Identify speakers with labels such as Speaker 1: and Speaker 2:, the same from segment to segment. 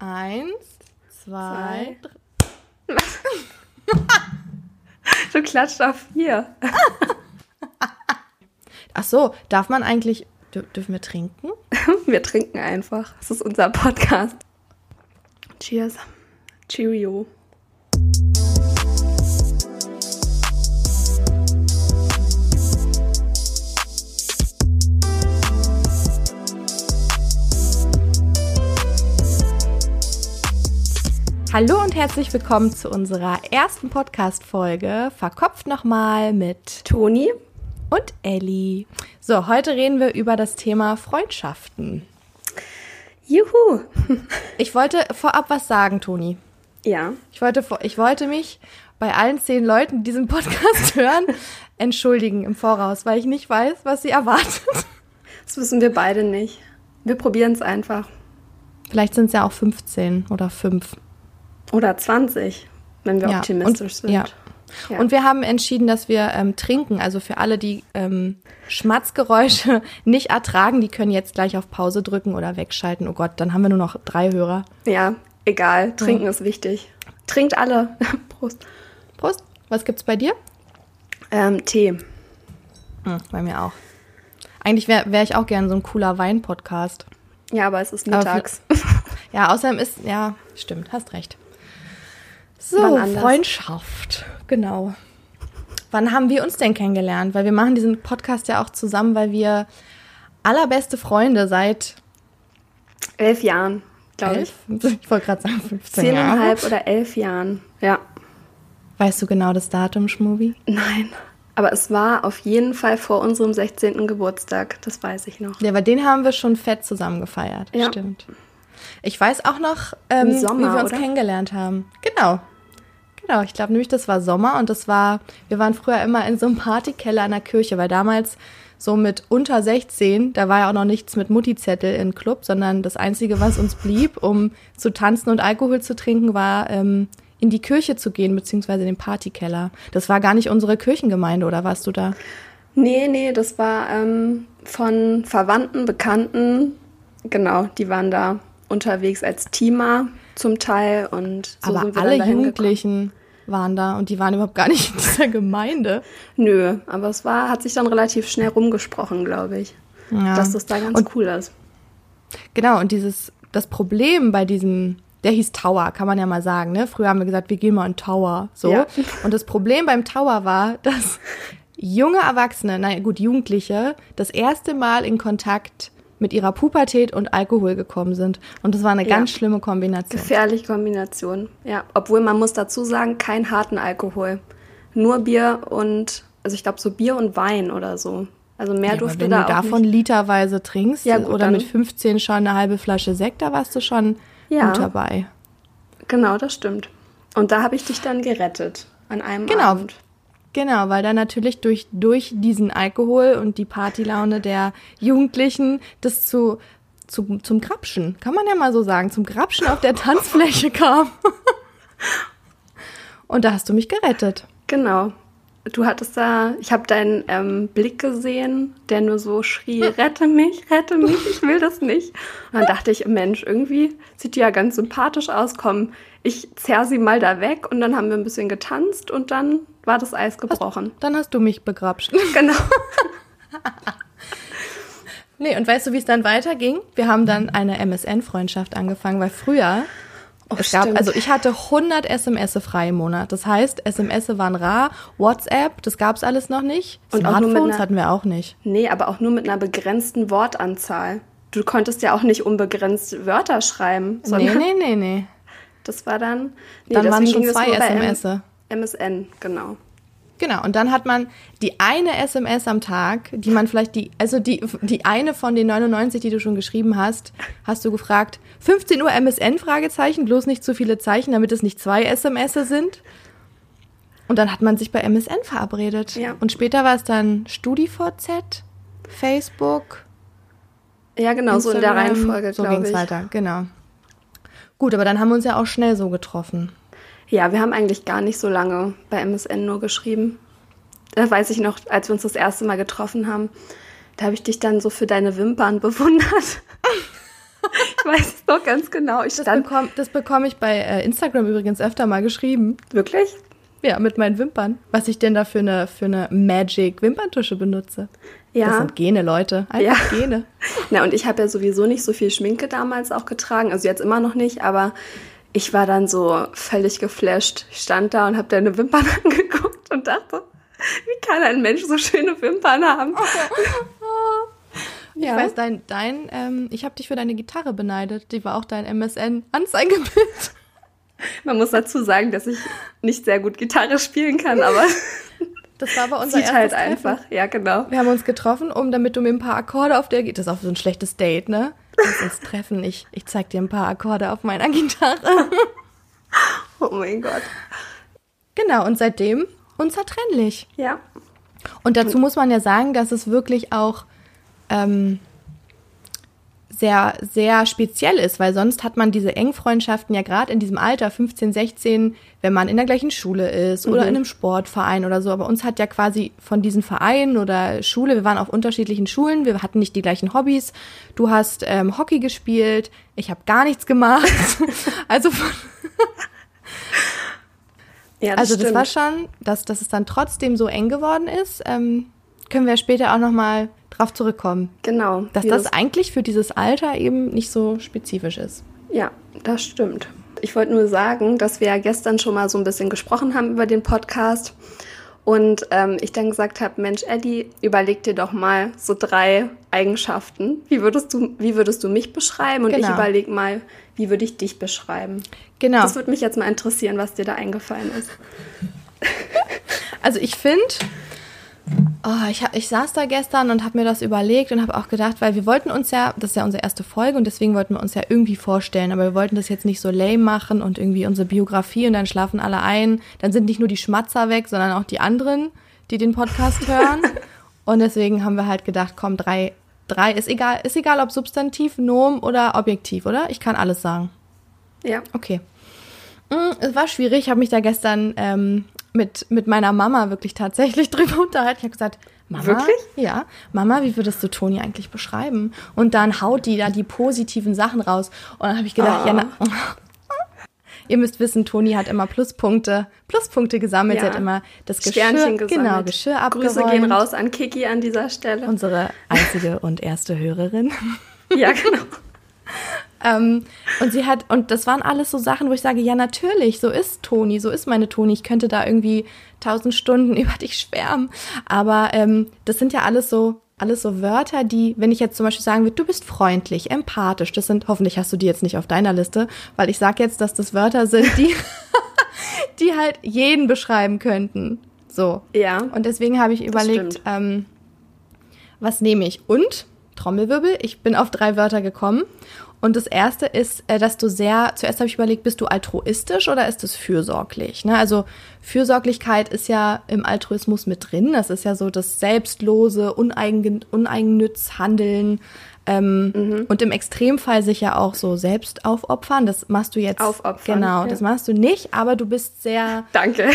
Speaker 1: Eins, zwei,
Speaker 2: drei. du klatscht auf vier.
Speaker 1: Ach so, darf man eigentlich, dürfen wir trinken?
Speaker 2: wir trinken einfach. Das ist unser Podcast. Cheers. Cheerio.
Speaker 1: Hallo und herzlich willkommen zu unserer ersten Podcast-Folge Verkopft nochmal mit
Speaker 2: Toni
Speaker 1: und Ellie. So, heute reden wir über das Thema Freundschaften.
Speaker 2: Juhu!
Speaker 1: Ich wollte vorab was sagen, Toni.
Speaker 2: Ja.
Speaker 1: Ich wollte, ich wollte mich bei allen zehn Leuten, die diesen Podcast hören, entschuldigen im Voraus, weil ich nicht weiß, was sie erwartet.
Speaker 2: Das wissen wir beide nicht. Wir probieren es einfach.
Speaker 1: Vielleicht sind es ja auch 15 oder 5.
Speaker 2: Oder 20, wenn wir ja, optimistisch und, sind.
Speaker 1: Ja. ja. Und wir haben entschieden, dass wir ähm, trinken. Also für alle, die ähm, Schmatzgeräusche nicht ertragen, die können jetzt gleich auf Pause drücken oder wegschalten. Oh Gott, dann haben wir nur noch drei Hörer.
Speaker 2: Ja, egal. Trinken ja. ist wichtig. Trinkt alle. Prost.
Speaker 1: Prost. Was gibt's bei dir?
Speaker 2: Ähm, Tee.
Speaker 1: Hm, bei mir auch. Eigentlich wäre wär ich auch gern so ein cooler Wein-Podcast.
Speaker 2: Ja, aber es ist mittags.
Speaker 1: ja, außerdem ist, ja, stimmt, hast recht. So, Freundschaft, genau. Wann haben wir uns denn kennengelernt? Weil wir machen diesen Podcast ja auch zusammen, weil wir allerbeste Freunde seit
Speaker 2: elf Jahren, glaube ich.
Speaker 1: Ich wollte gerade sagen 15
Speaker 2: Zehneinhalb oder elf Jahren, ja.
Speaker 1: Weißt du genau das Datum, Schmubi?
Speaker 2: Nein. Aber es war auf jeden Fall vor unserem 16. Geburtstag, das weiß ich noch.
Speaker 1: Ja, aber den haben wir schon fett zusammen gefeiert. Ja. Stimmt. Ich weiß auch noch, ähm, Sommer, wie wir uns oder? kennengelernt haben. Genau. Genau, ich glaube nämlich, das war Sommer und das war, wir waren früher immer in so einem Partykeller an der Kirche, weil damals so mit unter 16, da war ja auch noch nichts mit Mutti-Zettel im Club, sondern das Einzige, was uns blieb, um zu tanzen und Alkohol zu trinken, war ähm, in die Kirche zu gehen, beziehungsweise in den Partykeller. Das war gar nicht unsere Kirchengemeinde, oder warst du da?
Speaker 2: Nee, nee, das war ähm, von Verwandten, Bekannten, genau, die waren da unterwegs als Teamer zum Teil und
Speaker 1: so Aber alle Jugendlichen waren da und die waren überhaupt gar nicht in dieser Gemeinde.
Speaker 2: Nö, aber es war, hat sich dann relativ schnell rumgesprochen, glaube ich, ja. dass das da ganz und, cool ist.
Speaker 1: Genau, und dieses, das Problem bei diesem, der hieß Tower, kann man ja mal sagen, ne? Früher haben wir gesagt, wir gehen mal in Tower, so. Ja. Und das Problem beim Tower war, dass junge Erwachsene, nein, gut, Jugendliche, das erste Mal in Kontakt mit ihrer Pubertät und Alkohol gekommen sind. Und das war eine ja. ganz schlimme Kombination.
Speaker 2: Gefährliche Kombination, ja. Obwohl man muss dazu sagen, kein harten Alkohol. Nur Bier und, also ich glaube so Bier und Wein oder so. Also mehr ja, durfte
Speaker 1: wenn
Speaker 2: da
Speaker 1: du davon nicht. literweise trinkst ja, gut, oder mit 15 schon eine halbe Flasche Sekt, da warst du schon ja. gut dabei.
Speaker 2: Genau, das stimmt. Und da habe ich dich dann gerettet an einem genau. Abend.
Speaker 1: Genau, weil da natürlich durch, durch diesen Alkohol und die Partylaune der Jugendlichen das zu, zu, zum Grapschen, kann man ja mal so sagen, zum Grapschen auf der Tanzfläche kam. und da hast du mich gerettet.
Speaker 2: Genau. Du hattest da, ich habe deinen ähm, Blick gesehen, der nur so schrie, rette mich, rette mich, ich will das nicht. Und dann dachte ich, Mensch, irgendwie sieht die ja ganz sympathisch aus, komm, ich zerr sie mal da weg und dann haben wir ein bisschen getanzt und dann war das Eis gebrochen.
Speaker 1: Hast, dann hast du mich begrapscht.
Speaker 2: Genau.
Speaker 1: nee, und weißt du, wie es dann weiterging? Wir haben dann eine MSN-Freundschaft angefangen, weil früher Oh, es gab, also ich hatte 100 SMS frei im Monat. Das heißt, SMS waren rar, WhatsApp, das gab es alles noch nicht. Und Smartphones einer, hatten wir auch nicht.
Speaker 2: Nee, aber auch nur mit einer begrenzten Wortanzahl. Du konntest ja auch nicht unbegrenzt Wörter schreiben.
Speaker 1: Nee, nee, nee, nee.
Speaker 2: Das war dann. Nee,
Speaker 1: dann waren schon zwei SMS.
Speaker 2: MSN, genau.
Speaker 1: Genau, und dann hat man die eine SMS am Tag, die man vielleicht die, also die, die eine von den 99, die du schon geschrieben hast, hast du gefragt, 15 Uhr MSN, Fragezeichen, bloß nicht zu viele Zeichen, damit es nicht zwei SMS sind. Und dann hat man sich bei MSN verabredet. Ja. Und später war es dann StudiVZ, Facebook.
Speaker 2: Ja, genau, Instagram, so in der Reihenfolge,
Speaker 1: so glaube ich. weiter, genau. Gut, aber dann haben wir uns ja auch schnell so getroffen.
Speaker 2: Ja, wir haben eigentlich gar nicht so lange bei MSN nur geschrieben. Da weiß ich noch, als wir uns das erste Mal getroffen haben, da habe ich dich dann so für deine Wimpern bewundert. ich weiß es noch ganz genau. Ich
Speaker 1: das, bekomme, das bekomme ich bei äh, Instagram übrigens öfter mal geschrieben.
Speaker 2: Wirklich?
Speaker 1: Ja, mit meinen Wimpern. Was ich denn da für eine, für eine Magic Wimperntusche benutze. Ja. Das sind Gene, Leute. Einfach ja. Gene.
Speaker 2: Na, und ich habe ja sowieso nicht so viel Schminke damals auch getragen. Also jetzt immer noch nicht, aber ich war dann so völlig geflasht. Ich stand da und habe deine Wimpern angeguckt und dachte, wie kann ein Mensch so schöne Wimpern haben?
Speaker 1: Ich weiß, dein, dein ähm, ich habe dich für deine Gitarre beneidet. Die war auch dein MSN-Anzeigebild.
Speaker 2: Man muss dazu sagen, dass ich nicht sehr gut Gitarre spielen kann, aber
Speaker 1: das war aber unser Sieht
Speaker 2: halt einfach. Ja, genau.
Speaker 1: Wir haben uns getroffen, um damit du mir ein paar Akkorde auf der Gitarre. Das ist auch so ein schlechtes Date, ne? Lass uns treffen. Ich, ich zeig dir ein paar Akkorde auf meiner Gitarre.
Speaker 2: oh mein Gott.
Speaker 1: Genau, und seitdem unzertrennlich.
Speaker 2: Ja.
Speaker 1: Und dazu muss man ja sagen, dass es wirklich auch ähm, sehr, sehr speziell ist, weil sonst hat man diese Engfreundschaften ja gerade in diesem Alter, 15, 16, wenn man in der gleichen Schule ist oder mhm. in einem Sportverein oder so. Aber uns hat ja quasi von diesen Vereinen oder Schule, wir waren auf unterschiedlichen Schulen, wir hatten nicht die gleichen Hobbys. Du hast ähm, Hockey gespielt, ich habe gar nichts gemacht. also von ja, das also das stimmt. war schon, dass, dass es dann trotzdem so eng geworden ist. Ähm, können wir später auch noch mal drauf zurückkommen.
Speaker 2: Genau.
Speaker 1: Dass das eigentlich für dieses Alter eben nicht so spezifisch ist.
Speaker 2: Ja, das stimmt. Ich wollte nur sagen, dass wir ja gestern schon mal so ein bisschen gesprochen haben über den Podcast. Und ähm, ich dann gesagt habe, Mensch, Eddie, überleg dir doch mal so drei Eigenschaften. Wie würdest du, wie würdest du mich beschreiben? Und genau. ich überlege mal, wie würde ich dich beschreiben?
Speaker 1: Genau.
Speaker 2: Das würde mich jetzt mal interessieren, was dir da eingefallen ist.
Speaker 1: Also ich finde, Oh, ich, ich saß da gestern und habe mir das überlegt und habe auch gedacht, weil wir wollten uns ja, das ist ja unsere erste Folge und deswegen wollten wir uns ja irgendwie vorstellen, aber wir wollten das jetzt nicht so lame machen und irgendwie unsere Biografie und dann schlafen alle ein. Dann sind nicht nur die Schmatzer weg, sondern auch die anderen, die den Podcast hören. und deswegen haben wir halt gedacht, komm, drei, drei ist egal, ist egal, ob Substantiv, Nom oder Objektiv, oder? Ich kann alles sagen.
Speaker 2: Ja.
Speaker 1: Okay. Mm, es war schwierig, ich habe mich da gestern ähm, mit, mit meiner Mama wirklich tatsächlich drüber unterhalten. Ich habe gesagt, Mama,
Speaker 2: wirklich?
Speaker 1: Ja, Mama, wie würdest du Toni eigentlich beschreiben? Und dann haut die da die positiven Sachen raus. Und dann habe ich gedacht, oh. ja, na, ihr müsst wissen, Toni hat immer Pluspunkte, Pluspunkte gesammelt. Ja. Sie hat immer das Geschirr, gesammelt. genau, Geschirr abgeräumt.
Speaker 2: Grüße gehen raus an Kiki an dieser Stelle.
Speaker 1: Unsere einzige und erste Hörerin.
Speaker 2: ja, genau.
Speaker 1: Ähm, und sie hat, und das waren alles so Sachen, wo ich sage, ja, natürlich, so ist Toni, so ist meine Toni. Ich könnte da irgendwie tausend Stunden über dich schwärmen. Aber ähm, das sind ja alles so, alles so Wörter, die, wenn ich jetzt zum Beispiel sagen würde, du bist freundlich, empathisch, das sind, hoffentlich hast du die jetzt nicht auf deiner Liste, weil ich sage jetzt, dass das Wörter sind, die, die halt jeden beschreiben könnten. So.
Speaker 2: Ja.
Speaker 1: Und deswegen habe ich überlegt, ähm, was nehme ich? Und, Trommelwirbel, ich bin auf drei Wörter gekommen und das erste ist, äh, dass du sehr, zuerst habe ich überlegt, bist du altruistisch oder ist es fürsorglich? Ne? Also Fürsorglichkeit ist ja im Altruismus mit drin. Das ist ja so das selbstlose, uneigen, uneigennütz Handeln. Ähm, mhm. Und im Extremfall sich ja auch so selbst aufopfern. Das machst du jetzt.
Speaker 2: Aufopfern.
Speaker 1: Genau, ja. das machst du nicht, aber du bist sehr.
Speaker 2: Danke.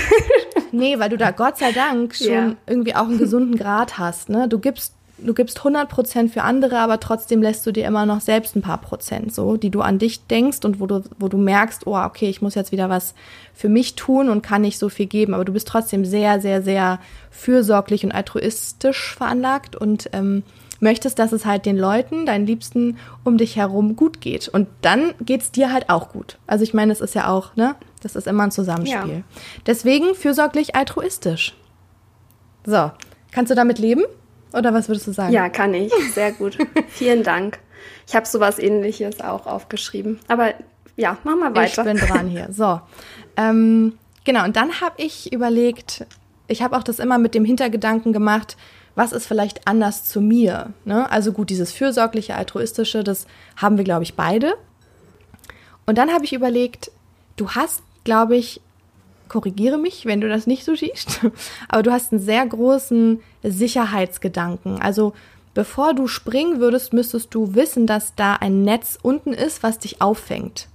Speaker 1: nee, weil du da Gott sei Dank schon ja. irgendwie auch einen gesunden Grad hast. Ne? Du gibst du gibst 100 Prozent für andere, aber trotzdem lässt du dir immer noch selbst ein paar Prozent so, die du an dich denkst und wo du, wo du merkst, oh, okay, ich muss jetzt wieder was für mich tun und kann nicht so viel geben, aber du bist trotzdem sehr, sehr, sehr fürsorglich und altruistisch veranlagt und ähm, möchtest, dass es halt den Leuten, deinen Liebsten um dich herum gut geht. Und dann geht's dir halt auch gut. Also ich meine, es ist ja auch, ne? Das ist immer ein Zusammenspiel. Ja. Deswegen fürsorglich altruistisch. So, kannst du damit leben? Oder was würdest du sagen?
Speaker 2: Ja, kann ich. Sehr gut. Vielen Dank. Ich habe sowas ähnliches auch aufgeschrieben. Aber ja, mach mal weiter.
Speaker 1: Ich bin dran hier. So. Ähm, genau, und dann habe ich überlegt, ich habe auch das immer mit dem Hintergedanken gemacht, was ist vielleicht anders zu mir? Ne? Also gut, dieses fürsorgliche, altruistische, das haben wir, glaube ich, beide. Und dann habe ich überlegt, du hast, glaube ich, korrigiere mich, wenn du das nicht so siehst, aber du hast einen sehr großen Sicherheitsgedanken. Also bevor du springen würdest, müsstest du wissen, dass da ein Netz unten ist, was dich auffängt.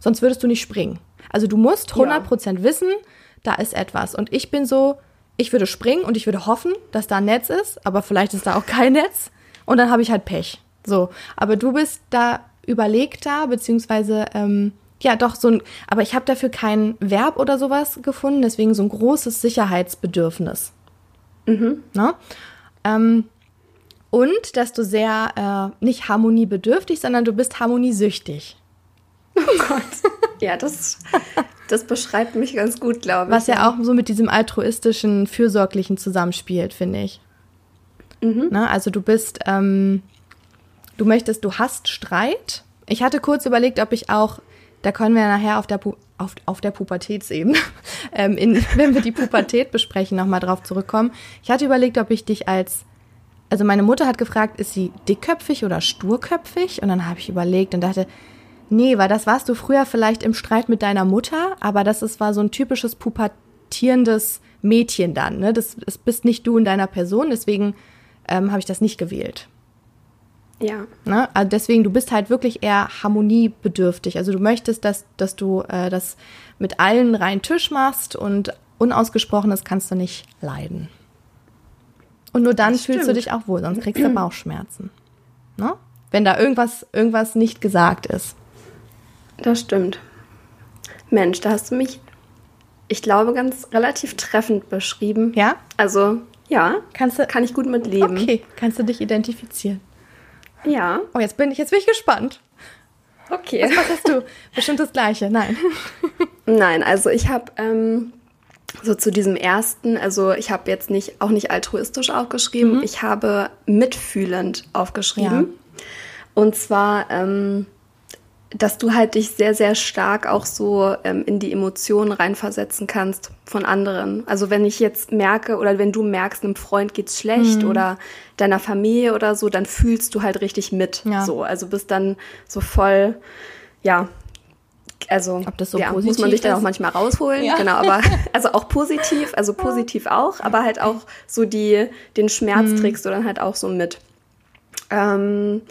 Speaker 1: Sonst würdest du nicht springen. Also du musst 100% ja. wissen, da ist etwas. Und ich bin so, ich würde springen und ich würde hoffen, dass da ein Netz ist, aber vielleicht ist da auch kein Netz. Und dann habe ich halt Pech. So. Aber du bist da überlegter, beziehungsweise ähm, ja doch so ein, aber ich habe dafür kein Verb oder sowas gefunden, deswegen so ein großes Sicherheitsbedürfnis. Mhm. Ne? Ähm, und dass du sehr äh, nicht harmoniebedürftig, sondern du bist harmoniesüchtig.
Speaker 2: Oh Gott. Ja, das, das beschreibt mich ganz gut, glaube
Speaker 1: ich. Was ja auch so mit diesem altruistischen, fürsorglichen zusammenspielt, finde ich. Mhm. Na, also du bist, ähm, du möchtest, du hast Streit. Ich hatte kurz überlegt, ob ich auch, da können wir nachher auf der, Pu auf, auf der Pubertätsebene, ähm, in, wenn wir die Pubertät besprechen, nochmal drauf zurückkommen. Ich hatte überlegt, ob ich dich als, also meine Mutter hat gefragt, ist sie dickköpfig oder sturköpfig? Und dann habe ich überlegt und dachte, Nee, weil das warst du früher vielleicht im Streit mit deiner Mutter, aber das ist, war so ein typisches pubertierendes Mädchen dann. Ne? Das, das bist nicht du in deiner Person, deswegen ähm, habe ich das nicht gewählt.
Speaker 2: Ja.
Speaker 1: Ne? Also deswegen, du bist halt wirklich eher harmoniebedürftig. Also du möchtest, dass, dass du äh, das mit allen rein Tisch machst und Unausgesprochenes kannst du nicht leiden. Und nur dann fühlst du dich auch wohl, sonst kriegst du Bauchschmerzen. Ne? Wenn da irgendwas, irgendwas nicht gesagt ist.
Speaker 2: Das stimmt. Mensch, da hast du mich, ich glaube, ganz relativ treffend beschrieben.
Speaker 1: Ja?
Speaker 2: Also, ja, kannst du, kann ich gut mit leben.
Speaker 1: Okay, kannst du dich identifizieren?
Speaker 2: Ja.
Speaker 1: Oh, jetzt bin ich, jetzt bin ich gespannt.
Speaker 2: Okay.
Speaker 1: Was, hast du? Bestimmt das Gleiche. Nein.
Speaker 2: Nein, also ich habe ähm, so zu diesem ersten, also ich habe jetzt nicht, auch nicht altruistisch aufgeschrieben, mhm. ich habe mitfühlend aufgeschrieben. Ja. Und zwar, ähm, dass du halt dich sehr, sehr stark auch so ähm, in die Emotionen reinversetzen kannst von anderen. Also wenn ich jetzt merke oder wenn du merkst, einem Freund geht's schlecht mhm. oder deiner Familie oder so, dann fühlst du halt richtig mit. Ja. So, also bist dann so voll, ja, also
Speaker 1: Ob das so
Speaker 2: ja, muss man sich dann auch manchmal rausholen, ja. genau, aber also auch positiv, also positiv auch, aber halt auch so die den Schmerz mhm. trägst du dann halt auch so mit. Ähm,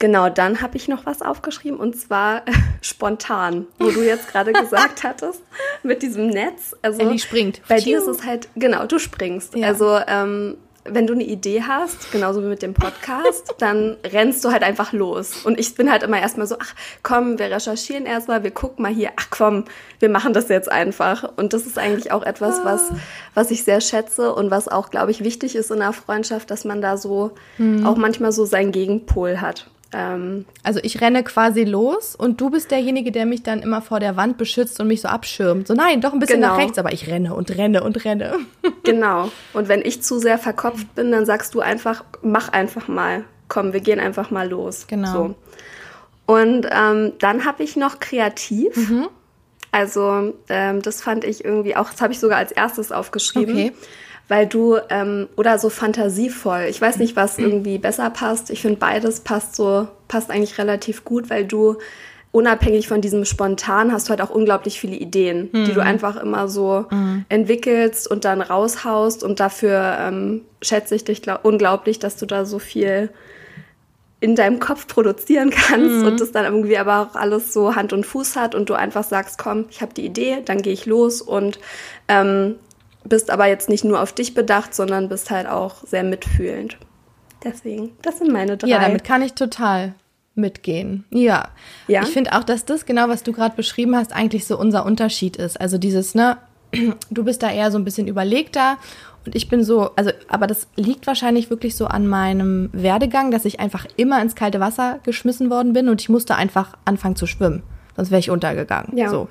Speaker 2: Genau, dann habe ich noch was aufgeschrieben und zwar äh, spontan, wo du jetzt gerade gesagt hattest, mit diesem Netz. Also
Speaker 1: Ellie springt.
Speaker 2: Bei dir ist es halt, genau, du springst. Ja. Also ähm, wenn du eine Idee hast, genauso wie mit dem Podcast, dann rennst du halt einfach los. Und ich bin halt immer erstmal so, ach komm, wir recherchieren erstmal, wir gucken mal hier, ach komm, wir machen das jetzt einfach. Und das ist eigentlich auch etwas, was, was ich sehr schätze und was auch, glaube ich, wichtig ist in einer Freundschaft, dass man da so mhm. auch manchmal so seinen Gegenpol hat.
Speaker 1: Ähm, also ich renne quasi los und du bist derjenige, der mich dann immer vor der Wand beschützt und mich so abschirmt. So nein, doch ein bisschen genau. nach rechts, aber ich renne und renne und renne.
Speaker 2: genau. Und wenn ich zu sehr verkopft bin, dann sagst du einfach, mach einfach mal. Komm, wir gehen einfach mal los.
Speaker 1: Genau.
Speaker 2: So. Und ähm, dann habe ich noch kreativ. Mhm. Also ähm, das fand ich irgendwie auch, das habe ich sogar als erstes aufgeschrieben. Okay weil du ähm, oder so fantasievoll. Ich weiß nicht, was irgendwie besser passt. Ich finde beides passt so passt eigentlich relativ gut, weil du unabhängig von diesem spontan hast du halt auch unglaublich viele Ideen, mhm. die du mhm. einfach immer so mhm. entwickelst und dann raushaust und dafür ähm, schätze ich dich glaub, unglaublich, dass du da so viel in deinem Kopf produzieren kannst mhm. und das dann irgendwie aber auch alles so Hand und Fuß hat und du einfach sagst, komm, ich habe die Idee, dann gehe ich los und ähm, bist aber jetzt nicht nur auf dich bedacht, sondern bist halt auch sehr mitfühlend. Deswegen, das sind meine drei.
Speaker 1: Ja, damit kann ich total mitgehen. Ja. ja? Ich finde auch, dass das genau, was du gerade beschrieben hast, eigentlich so unser Unterschied ist. Also dieses, ne, du bist da eher so ein bisschen überlegter und ich bin so, also, aber das liegt wahrscheinlich wirklich so an meinem Werdegang, dass ich einfach immer ins kalte Wasser geschmissen worden bin und ich musste einfach anfangen zu schwimmen. Sonst wäre ich untergegangen. Ja. So.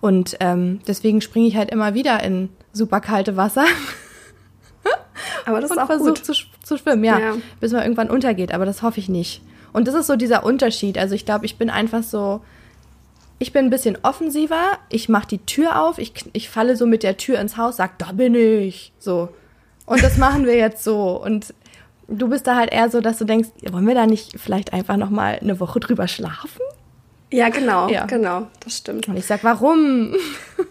Speaker 1: Und ähm, deswegen springe ich halt immer wieder in super kalte Wasser.
Speaker 2: Aber das ist
Speaker 1: und
Speaker 2: auch versucht
Speaker 1: Zu, zu schwimmen, ja, ja, bis man irgendwann untergeht. Aber das hoffe ich nicht. Und das ist so dieser Unterschied. Also ich glaube, ich bin einfach so, ich bin ein bisschen offensiver. Ich mache die Tür auf. Ich, ich falle so mit der Tür ins Haus, sag, da bin ich. So. Und das machen wir jetzt so. Und du bist da halt eher so, dass du denkst, wollen wir da nicht vielleicht einfach noch mal eine Woche drüber schlafen?
Speaker 2: Ja, genau, ja. genau, das stimmt.
Speaker 1: Und ich sag, warum?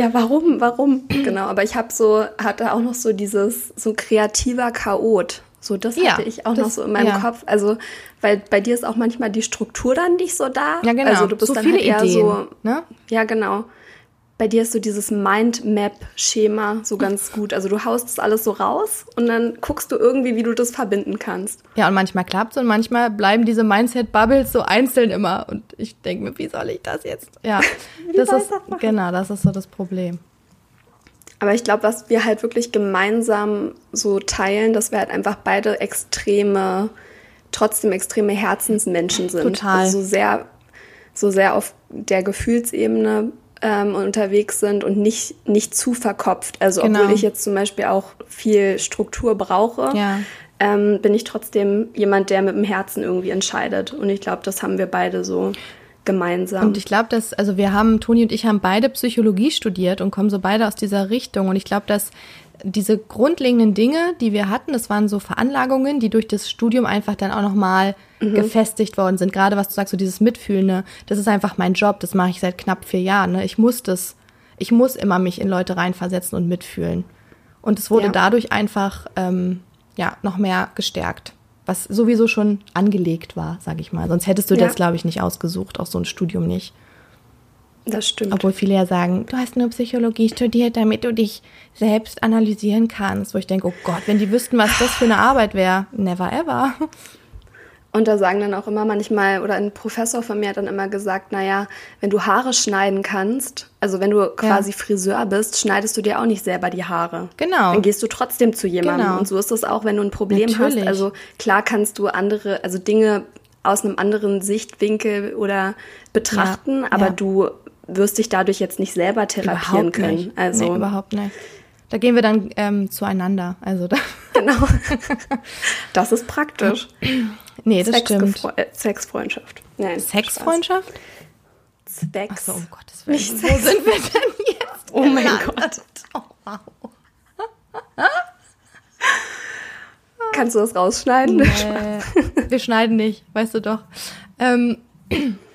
Speaker 2: Ja, warum, warum? Genau, aber ich habe so, hatte auch noch so dieses, so kreativer Chaot. So, das ja, hatte ich auch das, noch so in meinem ja. Kopf. Also, weil bei dir ist auch manchmal die Struktur dann nicht so da.
Speaker 1: Ja, genau.
Speaker 2: Also du bist
Speaker 1: so
Speaker 2: dann
Speaker 1: viele
Speaker 2: halt eher
Speaker 1: Ideen,
Speaker 2: so,
Speaker 1: ne?
Speaker 2: Ja, genau. Bei dir ist so dieses Mindmap-Schema so ganz gut. Also du haust das alles so raus und dann guckst du irgendwie, wie du das verbinden kannst.
Speaker 1: Ja, und manchmal klappt es und manchmal bleiben diese Mindset-Bubbles so einzeln immer. Und ich denke mir, wie soll ich das jetzt? Ja, das ist, das genau, das ist so das Problem.
Speaker 2: Aber ich glaube, was wir halt wirklich gemeinsam so teilen, dass wir halt einfach beide extreme, trotzdem extreme Herzensmenschen sind. Total. Also so sehr, so sehr auf der Gefühlsebene ähm, unterwegs sind und nicht, nicht zu verkopft. Also genau. obwohl ich jetzt zum Beispiel auch viel Struktur brauche, ja. ähm, bin ich trotzdem jemand, der mit dem Herzen irgendwie entscheidet. Und ich glaube, das haben wir beide so gemeinsam.
Speaker 1: Und ich glaube, dass, also wir haben, Toni und ich haben beide Psychologie studiert und kommen so beide aus dieser Richtung. Und ich glaube, dass diese grundlegenden Dinge, die wir hatten, das waren so Veranlagungen, die durch das Studium einfach dann auch nochmal mhm. gefestigt worden sind. Gerade was du sagst, so dieses Mitfühlende, das ist einfach mein Job, das mache ich seit knapp vier Jahren. Ne? Ich muss das, ich muss immer mich in Leute reinversetzen und mitfühlen. Und es wurde ja. dadurch einfach ähm, ja noch mehr gestärkt, was sowieso schon angelegt war, sage ich mal. Sonst hättest du ja. das, glaube ich, nicht ausgesucht, auch so ein Studium nicht.
Speaker 2: Das stimmt.
Speaker 1: Obwohl viele ja sagen, du hast nur Psychologie studiert, damit du dich selbst analysieren kannst. Wo ich denke, oh Gott, wenn die wüssten, was das für eine Arbeit wäre. Never ever.
Speaker 2: Und da sagen dann auch immer manchmal, oder ein Professor von mir hat dann immer gesagt, naja, wenn du Haare schneiden kannst, also wenn du quasi ja. Friseur bist, schneidest du dir auch nicht selber die Haare.
Speaker 1: Genau.
Speaker 2: Dann gehst du trotzdem zu jemandem. Genau. Und so ist es auch, wenn du ein Problem Natürlich. hast. Also klar kannst du andere, also Dinge aus einem anderen Sichtwinkel oder betrachten, ja, aber ja. du wirst dich dadurch jetzt nicht selber therapieren überhaupt können. Nicht.
Speaker 1: Also nee, überhaupt nicht. Da gehen wir dann ähm, zueinander. Also da
Speaker 2: genau. Das ist praktisch.
Speaker 1: nee, das stimmt.
Speaker 2: Äh, Sexfreundschaft.
Speaker 1: Nein, Sexfreundschaft?
Speaker 2: Zwecks.
Speaker 1: Achso, um Gottes Willen. Nicht Wo sind wir denn jetzt?
Speaker 2: Oh mein Gott. Oh, wow. Kannst du das rausschneiden?
Speaker 1: Nee, wir schneiden nicht, weißt du doch. Ähm,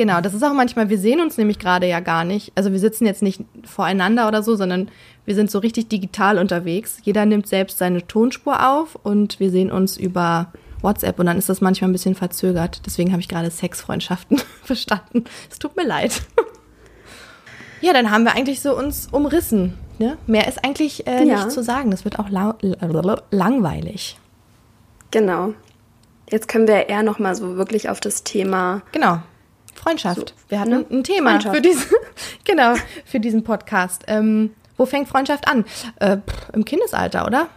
Speaker 1: Genau, das ist auch manchmal, wir sehen uns nämlich gerade ja gar nicht. Also wir sitzen jetzt nicht voreinander oder so, sondern wir sind so richtig digital unterwegs. Jeder nimmt selbst seine Tonspur auf und wir sehen uns über WhatsApp und dann ist das manchmal ein bisschen verzögert. Deswegen habe ich gerade Sexfreundschaften verstanden. Es tut mir leid. ja, dann haben wir eigentlich so uns umrissen. Ne? Mehr ist eigentlich äh, ja. nicht zu sagen. Das wird auch langweilig.
Speaker 2: Genau. Jetzt können wir eher noch mal so wirklich auf das Thema
Speaker 1: genau. Freundschaft. So, wir hatten ne? ein Thema für diesen, genau, für diesen Podcast. Ähm, wo fängt Freundschaft an? Äh, pff, Im Kindesalter, oder?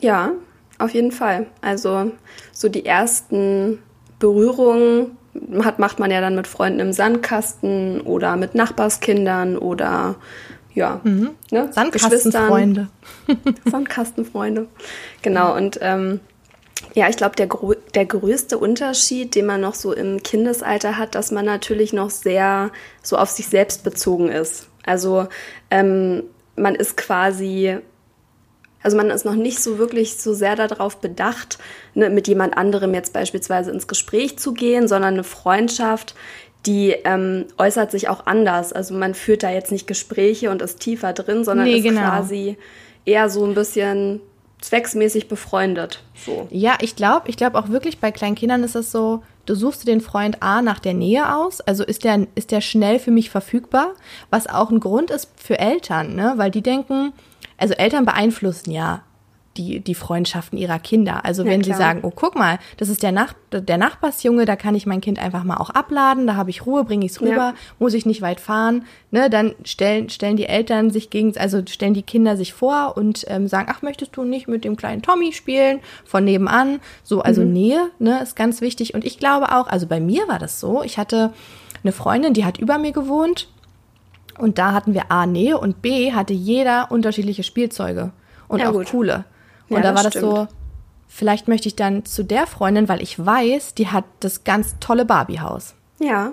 Speaker 2: Ja, auf jeden Fall. Also so die ersten Berührungen hat, macht man ja dann mit Freunden im Sandkasten oder mit Nachbarskindern oder ja, mhm.
Speaker 1: ne? Sandkastenfreunde.
Speaker 2: Sandkastenfreunde. Genau, und ähm, ja, ich glaube, der, der größte Unterschied, den man noch so im Kindesalter hat, dass man natürlich noch sehr so auf sich selbst bezogen ist. Also ähm, man ist quasi, also man ist noch nicht so wirklich so sehr darauf bedacht, ne, mit jemand anderem jetzt beispielsweise ins Gespräch zu gehen, sondern eine Freundschaft, die ähm, äußert sich auch anders. Also man führt da jetzt nicht Gespräche und ist tiefer drin, sondern nee, ist genau. quasi eher so ein bisschen zwecksmäßig befreundet. So.
Speaker 1: Ja, ich glaube, ich glaube auch wirklich bei kleinen Kindern ist es so, du suchst den Freund A nach der Nähe aus, also ist der, ist der schnell für mich verfügbar, was auch ein Grund ist für Eltern, ne? Weil die denken, also Eltern beeinflussen ja die, die Freundschaften ihrer Kinder. Also wenn ja, sie sagen, oh, guck mal, das ist der, Nach der Nachbarsjunge, da kann ich mein Kind einfach mal auch abladen, da habe ich Ruhe, bringe ich es rüber, ja. muss ich nicht weit fahren. Ne, dann stellen, stellen die Eltern sich gegen, also stellen die Kinder sich vor und ähm, sagen, ach, möchtest du nicht mit dem kleinen Tommy spielen, von nebenan? So, also mhm. Nähe, ne, ist ganz wichtig. Und ich glaube auch, also bei mir war das so, ich hatte eine Freundin, die hat über mir gewohnt. Und da hatten wir A, Nähe und B, hatte jeder unterschiedliche Spielzeuge und ja, auch gut. coole. Und ja, da war das, das so, vielleicht möchte ich dann zu der Freundin, weil ich weiß, die hat das ganz tolle Barbie-Haus.
Speaker 2: Ja.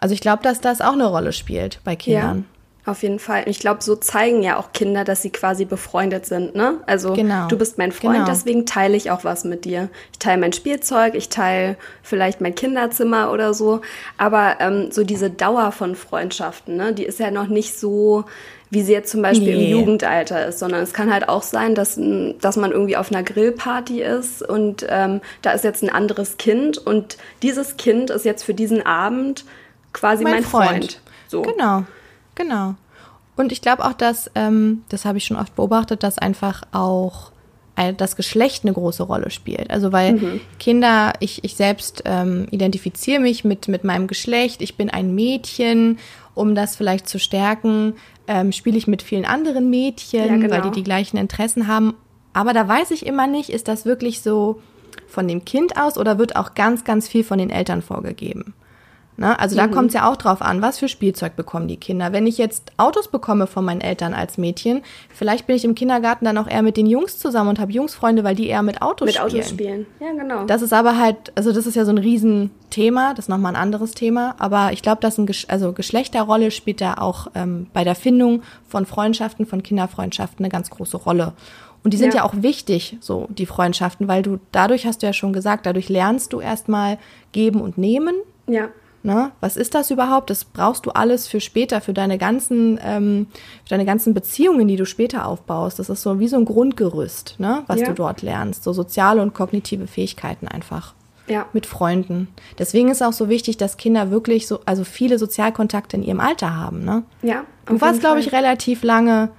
Speaker 1: Also ich glaube, dass das auch eine Rolle spielt bei Kindern. Ja.
Speaker 2: Auf jeden Fall. Ich glaube, so zeigen ja auch Kinder, dass sie quasi befreundet sind. Ne? Also genau. du bist mein Freund, genau. deswegen teile ich auch was mit dir. Ich teile mein Spielzeug, ich teile vielleicht mein Kinderzimmer oder so. Aber ähm, so diese Dauer von Freundschaften, ne, die ist ja noch nicht so wie sie jetzt zum Beispiel nee. im Jugendalter ist, sondern es kann halt auch sein, dass, dass man irgendwie auf einer Grillparty ist und ähm, da ist jetzt ein anderes Kind und dieses Kind ist jetzt für diesen Abend quasi mein, mein Freund. Freund. So.
Speaker 1: Genau. Genau. Und ich glaube auch, dass, ähm, das habe ich schon oft beobachtet, dass einfach auch das Geschlecht eine große Rolle spielt. Also weil mhm. Kinder, ich, ich selbst ähm, identifiziere mich mit, mit meinem Geschlecht, ich bin ein Mädchen, um das vielleicht zu stärken, ähm, spiele ich mit vielen anderen Mädchen, ja, genau. weil die die gleichen Interessen haben. Aber da weiß ich immer nicht, ist das wirklich so von dem Kind aus oder wird auch ganz, ganz viel von den Eltern vorgegeben? Ne? Also da mhm. kommt es ja auch drauf an, was für Spielzeug bekommen die Kinder. Wenn ich jetzt Autos bekomme von meinen Eltern als Mädchen, vielleicht bin ich im Kindergarten dann auch eher mit den Jungs zusammen und habe Jungsfreunde, weil die eher mit Autos mit spielen. Mit Autos spielen, ja genau. Das ist aber halt, also das ist ja so ein Riesenthema, das ist nochmal ein anderes Thema, aber ich glaube, dass ein Gesch also Geschlechterrolle spielt da auch ähm, bei der Findung von Freundschaften, von Kinderfreundschaften eine ganz große Rolle. Und die sind ja. ja. auch wichtig, so die Freundschaften, weil du dadurch hast du ja schon gesagt, dadurch lernst du erstmal geben und nehmen. Ja. Ne? Was ist das überhaupt? Das brauchst du alles für später, für deine ganzen, ähm, für deine ganzen Beziehungen, die du später aufbaust. Das ist so wie so ein Grundgerüst, ne? was ja. du dort lernst. So soziale und kognitive Fähigkeiten einfach. Ja. Mit Freunden. Deswegen ist auch so wichtig, dass Kinder wirklich so, also viele Sozialkontakte in ihrem Alter haben, ne? Ja. Du warst, glaube ich, relativ lange,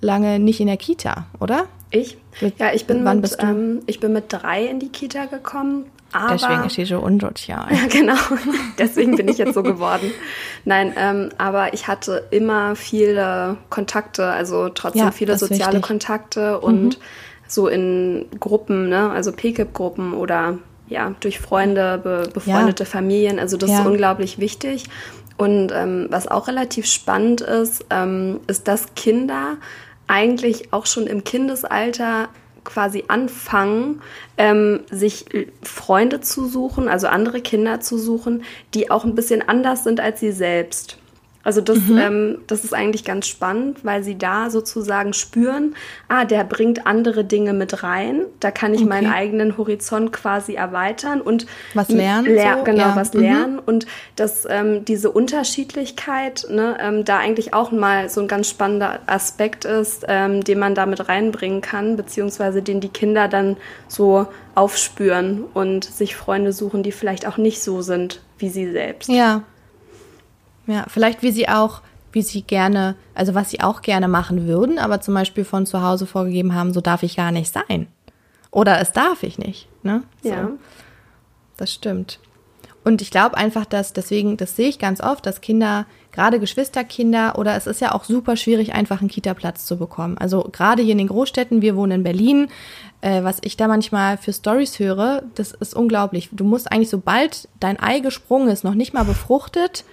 Speaker 1: lange nicht in der Kita, oder?
Speaker 2: Ich? Ja, ich bin, Wann mit, bist du? Ähm, ich bin mit drei in die Kita gekommen aber,
Speaker 1: Deswegen ist sie so unsozial.
Speaker 2: Ja, genau. Deswegen bin ich jetzt so geworden. Nein, ähm, aber ich hatte immer viele Kontakte, also trotzdem ja, viele soziale Kontakte und mhm. so in Gruppen, ne? also PKIP-Gruppen oder ja, durch Freunde, be befreundete ja. Familien. Also das ja. ist unglaublich wichtig. Und ähm, was auch relativ spannend ist, ähm, ist, dass Kinder eigentlich auch schon im Kindesalter quasi anfangen, ähm, sich Freunde zu suchen, also andere Kinder zu suchen, die auch ein bisschen anders sind als sie selbst. Also das, mhm. ähm, das ist eigentlich ganz spannend, weil sie da sozusagen spüren, ah, der bringt andere Dinge mit rein, da kann ich okay. meinen eigenen Horizont quasi erweitern und
Speaker 1: was lernen,
Speaker 2: ler so? genau ja. was mhm. lernen und dass ähm, diese Unterschiedlichkeit, ne, ähm, da eigentlich auch mal so ein ganz spannender Aspekt ist, ähm, den man da mit reinbringen kann, beziehungsweise den die Kinder dann so aufspüren und sich Freunde suchen, die vielleicht auch nicht so sind wie sie selbst.
Speaker 1: Ja, ja, vielleicht wie sie auch, wie sie gerne, also was sie auch gerne machen würden, aber zum Beispiel von zu Hause vorgegeben haben, so darf ich gar nicht sein. Oder es darf ich nicht. Ne? So. Ja. Das stimmt. Und ich glaube einfach, dass deswegen, das sehe ich ganz oft, dass Kinder, gerade Geschwisterkinder, oder es ist ja auch super schwierig, einfach einen Kita-Platz zu bekommen. Also gerade hier in den Großstädten, wir wohnen in Berlin, äh, was ich da manchmal für Stories höre, das ist unglaublich. Du musst eigentlich, sobald dein Ei gesprungen ist, noch nicht mal befruchtet,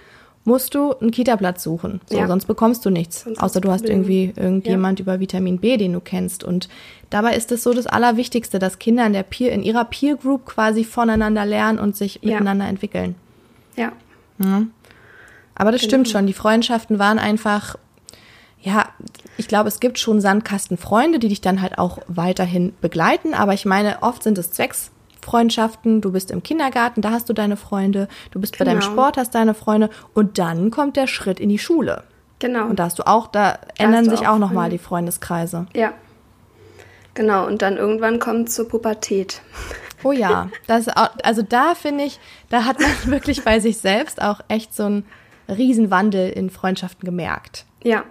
Speaker 1: musst du einen Kita-Platz suchen. So, ja. Sonst bekommst du nichts. Sonst außer du hast irgendwie irgendjemand ja. über Vitamin B, den du kennst. Und dabei ist es so das Allerwichtigste, dass Kinder in, der Peer, in ihrer Peer Group quasi voneinander lernen und sich ja. miteinander entwickeln. Ja. Aber das genau. stimmt schon. Die Freundschaften waren einfach, ja, ich glaube, es gibt schon Sandkastenfreunde, die dich dann halt auch weiterhin begleiten. Aber ich meine, oft sind es Zwecks Freundschaften, du bist im Kindergarten, da hast du deine Freunde, du bist genau. bei deinem genau. Sport, hast deine Freunde und dann kommt der Schritt in die Schule. Genau. Und da hast du auch, da, da ändern sich auch, auch nochmal die Freundeskreise.
Speaker 2: Ja. Genau, und dann irgendwann kommt zur Pubertät.
Speaker 1: Oh ja, das, also da finde ich, da hat man wirklich bei sich selbst auch echt so einen Riesenwandel in Freundschaften gemerkt. Ja.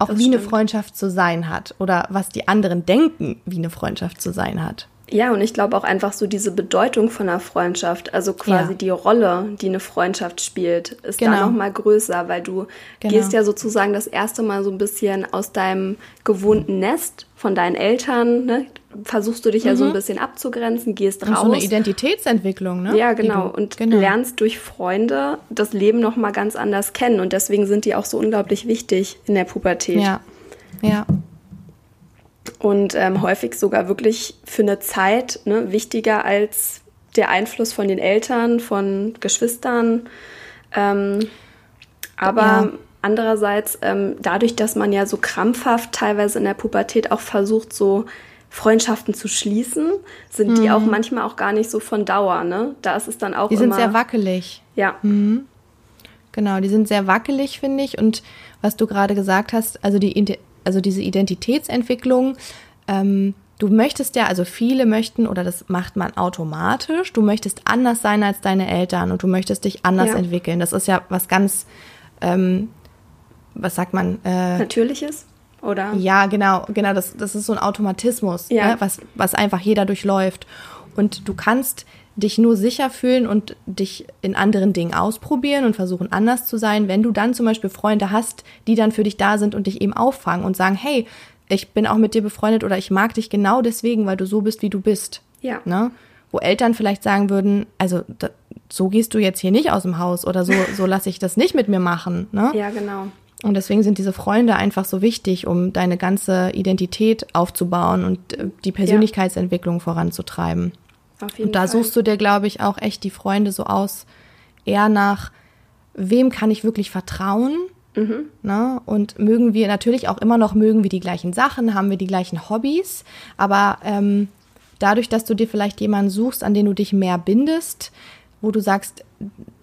Speaker 1: Auch wie stimmt. eine Freundschaft zu sein hat oder was die anderen denken, wie eine Freundschaft zu sein hat.
Speaker 2: Ja, und ich glaube auch einfach so diese Bedeutung von einer Freundschaft, also quasi ja. die Rolle, die eine Freundschaft spielt, ist genau. da nochmal größer, weil du genau. gehst ja sozusagen das erste Mal so ein bisschen aus deinem gewohnten Nest von deinen Eltern, ne? versuchst du dich mhm. ja so ein mhm. bisschen abzugrenzen, gehst und raus. So
Speaker 1: eine Identitätsentwicklung, ne?
Speaker 2: Ja, genau. und genau. lernst durch Freunde das Leben nochmal ganz anders kennen. Und deswegen sind die auch so unglaublich wichtig in der Pubertät.
Speaker 1: Ja, ja
Speaker 2: und ähm, häufig sogar wirklich für eine Zeit ne, wichtiger als der Einfluss von den Eltern, von Geschwistern. Ähm, aber ja. andererseits, ähm, dadurch, dass man ja so krampfhaft teilweise in der Pubertät auch versucht, so Freundschaften zu schließen, sind mhm. die auch manchmal auch gar nicht so von Dauer. Ne? Da ist es dann auch
Speaker 1: Die sind sehr wackelig. Ja. Mhm. Genau, die sind sehr wackelig, finde ich. Und was du gerade gesagt hast, also die also diese Identitätsentwicklung, ähm, du möchtest ja, also viele möchten, oder das macht man automatisch, du möchtest anders sein als deine Eltern und du möchtest dich anders ja. entwickeln. Das ist ja was ganz, ähm, was sagt man? Äh,
Speaker 2: Natürliches? Oder?
Speaker 1: Ja, genau, genau. Das, das ist so ein Automatismus, ja. ne, was, was einfach jeder durchläuft. Und du kannst dich nur sicher fühlen und dich in anderen Dingen ausprobieren und versuchen anders zu sein, wenn du dann zum Beispiel Freunde hast, die dann für dich da sind und dich eben auffangen und sagen, hey, ich bin auch mit dir befreundet oder ich mag dich genau deswegen, weil du so bist, wie du bist.
Speaker 2: Ja.
Speaker 1: Ne? Wo Eltern vielleicht sagen würden, also da, so gehst du jetzt hier nicht aus dem Haus oder so, so lasse ich das nicht mit mir machen. Ne?
Speaker 2: Ja, genau.
Speaker 1: Und deswegen sind diese Freunde einfach so wichtig, um deine ganze Identität aufzubauen und äh, die Persönlichkeitsentwicklung voranzutreiben. Und da Fall. suchst du dir, glaube ich, auch echt die Freunde so aus, eher nach, wem kann ich wirklich vertrauen? Mhm. Ne? Und mögen wir natürlich auch immer noch, mögen wir die gleichen Sachen, haben wir die gleichen Hobbys, aber ähm, dadurch, dass du dir vielleicht jemanden suchst, an den du dich mehr bindest, wo du sagst,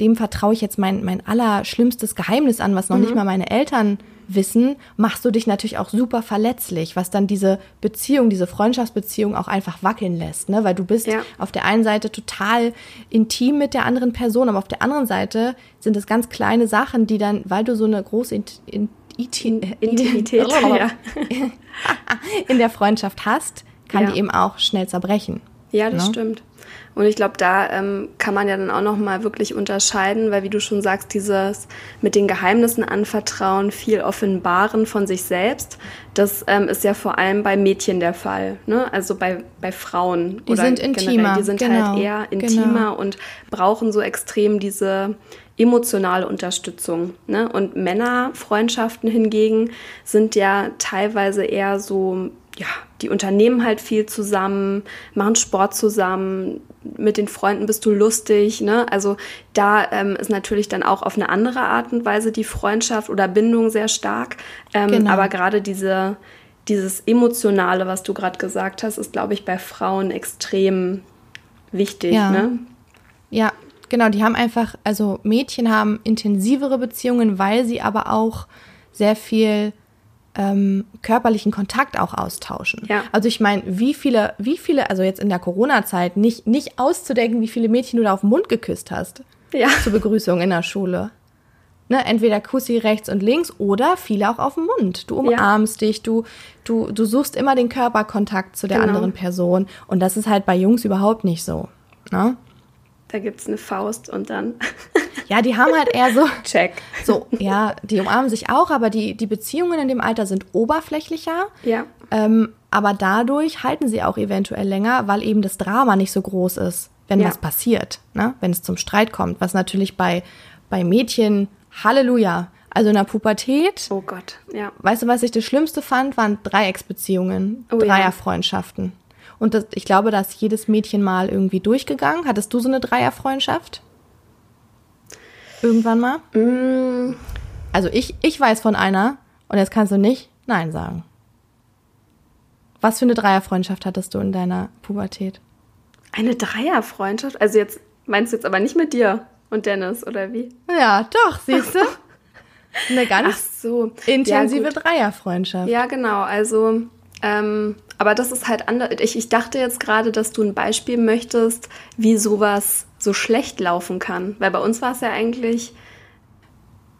Speaker 1: dem vertraue ich jetzt mein, mein allerschlimmstes Geheimnis an, was noch mhm. nicht mal meine Eltern wissen, machst du dich natürlich auch super verletzlich, was dann diese Beziehung, diese Freundschaftsbeziehung auch einfach wackeln lässt, ne? Weil du bist ja. auf der einen Seite total intim mit der anderen Person, aber auf der anderen Seite sind es ganz kleine Sachen, die dann, weil du so eine große in, in, in, Intimität ja. in der Freundschaft hast, kann ja. die eben auch schnell zerbrechen.
Speaker 2: Ja, das ne? stimmt. Und ich glaube, da ähm, kann man ja dann auch noch mal wirklich unterscheiden, weil wie du schon sagst, dieses mit den Geheimnissen anvertrauen, viel offenbaren von sich selbst, das ähm, ist ja vor allem bei Mädchen der Fall, ne? Also bei, bei Frauen.
Speaker 1: Die sind intimer. Generell,
Speaker 2: die sind halt genau. halt eher intimer genau. und brauchen so extrem diese emotionale Unterstützung. Ne? Und Männerfreundschaften hingegen sind ja teilweise eher so ja, die unternehmen halt viel zusammen, machen Sport zusammen, mit den Freunden bist du lustig, ne? Also da ähm, ist natürlich dann auch auf eine andere Art und Weise die Freundschaft oder Bindung sehr stark. Ähm, genau. Aber gerade diese, dieses Emotionale, was du gerade gesagt hast, ist, glaube ich, bei Frauen extrem wichtig,
Speaker 1: ja.
Speaker 2: ne?
Speaker 1: Ja, genau. Die haben einfach, also Mädchen haben intensivere Beziehungen, weil sie aber auch sehr viel ähm, körperlichen Kontakt auch austauschen.
Speaker 2: Ja.
Speaker 1: Also ich meine, wie viele, wie viele, also jetzt in der Corona-Zeit, nicht, nicht auszudenken, wie viele Mädchen du da auf den Mund geküsst hast.
Speaker 2: Ja.
Speaker 1: Zur Begrüßung in der Schule. Ne, entweder Kussi rechts und links oder viele auch auf dem Mund. Du umarmst ja. dich, du, du, du suchst immer den Körperkontakt zu der genau. anderen Person. Und das ist halt bei Jungs überhaupt nicht so. Ne?
Speaker 2: Da gibt es eine Faust und dann.
Speaker 1: Ja, die haben halt eher so.
Speaker 2: Check.
Speaker 1: So, ja, die umarmen sich auch, aber die, die Beziehungen in dem Alter sind oberflächlicher.
Speaker 2: Ja.
Speaker 1: Ähm, aber dadurch halten sie auch eventuell länger, weil eben das Drama nicht so groß ist, wenn ja. was passiert, ne? wenn es zum Streit kommt. Was natürlich bei, bei Mädchen, Halleluja, also in der Pubertät.
Speaker 2: Oh Gott, ja.
Speaker 1: Weißt du, was ich das Schlimmste fand, waren Dreiecksbeziehungen, oh, Dreierfreundschaften. Ja. Und das, ich glaube, da ist jedes Mädchen mal irgendwie durchgegangen. Hattest du so eine Dreierfreundschaft? Irgendwann mal?
Speaker 2: Mm.
Speaker 1: Also ich, ich weiß von einer und jetzt kannst du nicht Nein sagen. Was für eine Dreierfreundschaft hattest du in deiner Pubertät?
Speaker 2: Eine Dreierfreundschaft? Also jetzt meinst du jetzt aber nicht mit dir und Dennis oder wie?
Speaker 1: Ja, doch, siehst du? Eine ganz
Speaker 2: so.
Speaker 1: intensive ja, Dreierfreundschaft.
Speaker 2: Ja, genau. Also ähm, aber das ist halt anders. Ich, ich dachte jetzt gerade, dass du ein Beispiel möchtest, wie sowas so schlecht laufen kann. Weil bei uns war es ja eigentlich,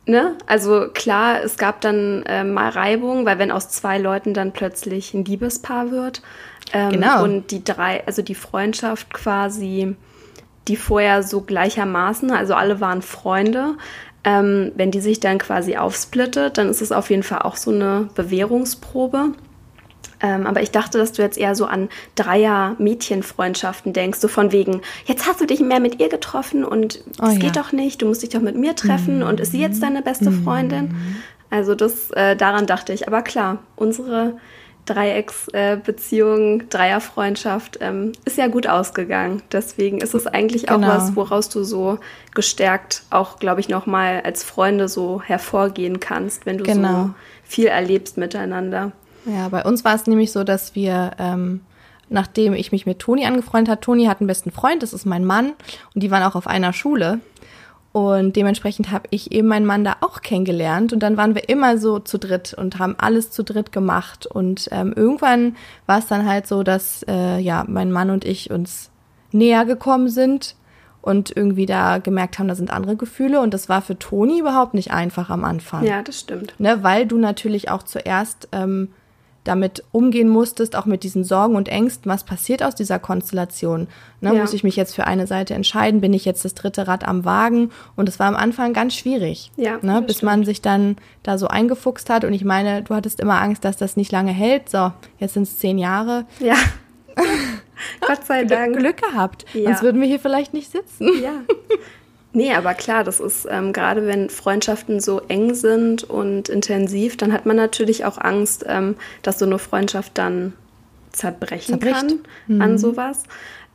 Speaker 2: ne? Also klar, es gab dann äh, mal Reibung, weil wenn aus zwei Leuten dann plötzlich ein Liebespaar wird. Ähm,
Speaker 1: genau.
Speaker 2: Und die drei, also die Freundschaft quasi, die vorher so gleichermaßen, also alle waren Freunde, ähm, wenn die sich dann quasi aufsplittet, dann ist es auf jeden Fall auch so eine Bewährungsprobe. Ähm, aber ich dachte, dass du jetzt eher so an Dreier-Mädchenfreundschaften denkst, so von wegen, jetzt hast du dich mehr mit ihr getroffen und es oh, geht ja. doch nicht, du musst dich doch mit mir treffen mhm. und ist sie jetzt deine beste mhm. Freundin? Also das, äh, daran dachte ich. Aber klar, unsere Dreiecksbeziehung, äh, Dreierfreundschaft ähm, ist ja gut ausgegangen. Deswegen ist es eigentlich auch genau. was, woraus du so gestärkt auch, glaube ich, nochmal als Freunde so hervorgehen kannst, wenn du genau. so viel erlebst miteinander.
Speaker 1: Ja, bei uns war es nämlich so, dass wir, ähm, nachdem ich mich mit Toni angefreundet habe, Toni hat einen besten Freund, das ist mein Mann, und die waren auch auf einer Schule. Und dementsprechend habe ich eben meinen Mann da auch kennengelernt. Und dann waren wir immer so zu dritt und haben alles zu dritt gemacht. Und ähm, irgendwann war es dann halt so, dass äh, ja mein Mann und ich uns näher gekommen sind und irgendwie da gemerkt haben, da sind andere Gefühle. Und das war für Toni überhaupt nicht einfach am Anfang.
Speaker 2: Ja, das stimmt.
Speaker 1: Ne, weil du natürlich auch zuerst ähm, damit umgehen musstest, auch mit diesen Sorgen und Ängsten, was passiert aus dieser Konstellation? Ne, ja. Muss ich mich jetzt für eine Seite entscheiden? Bin ich jetzt das dritte Rad am Wagen? Und es war am Anfang ganz schwierig,
Speaker 2: ja,
Speaker 1: ne, bis stimmt. man sich dann da so eingefuchst hat. Und ich meine, du hattest immer Angst, dass das nicht lange hält. So, jetzt sind es zehn Jahre.
Speaker 2: Ja. Gott sei Dank.
Speaker 1: Glück gehabt. Ja. Sonst würden wir hier vielleicht nicht sitzen.
Speaker 2: Ja. Nee, aber klar, das ist ähm, gerade wenn Freundschaften so eng sind und intensiv, dann hat man natürlich auch Angst, ähm, dass so eine Freundschaft dann zerbrechen Zerbricht. kann mhm. an sowas.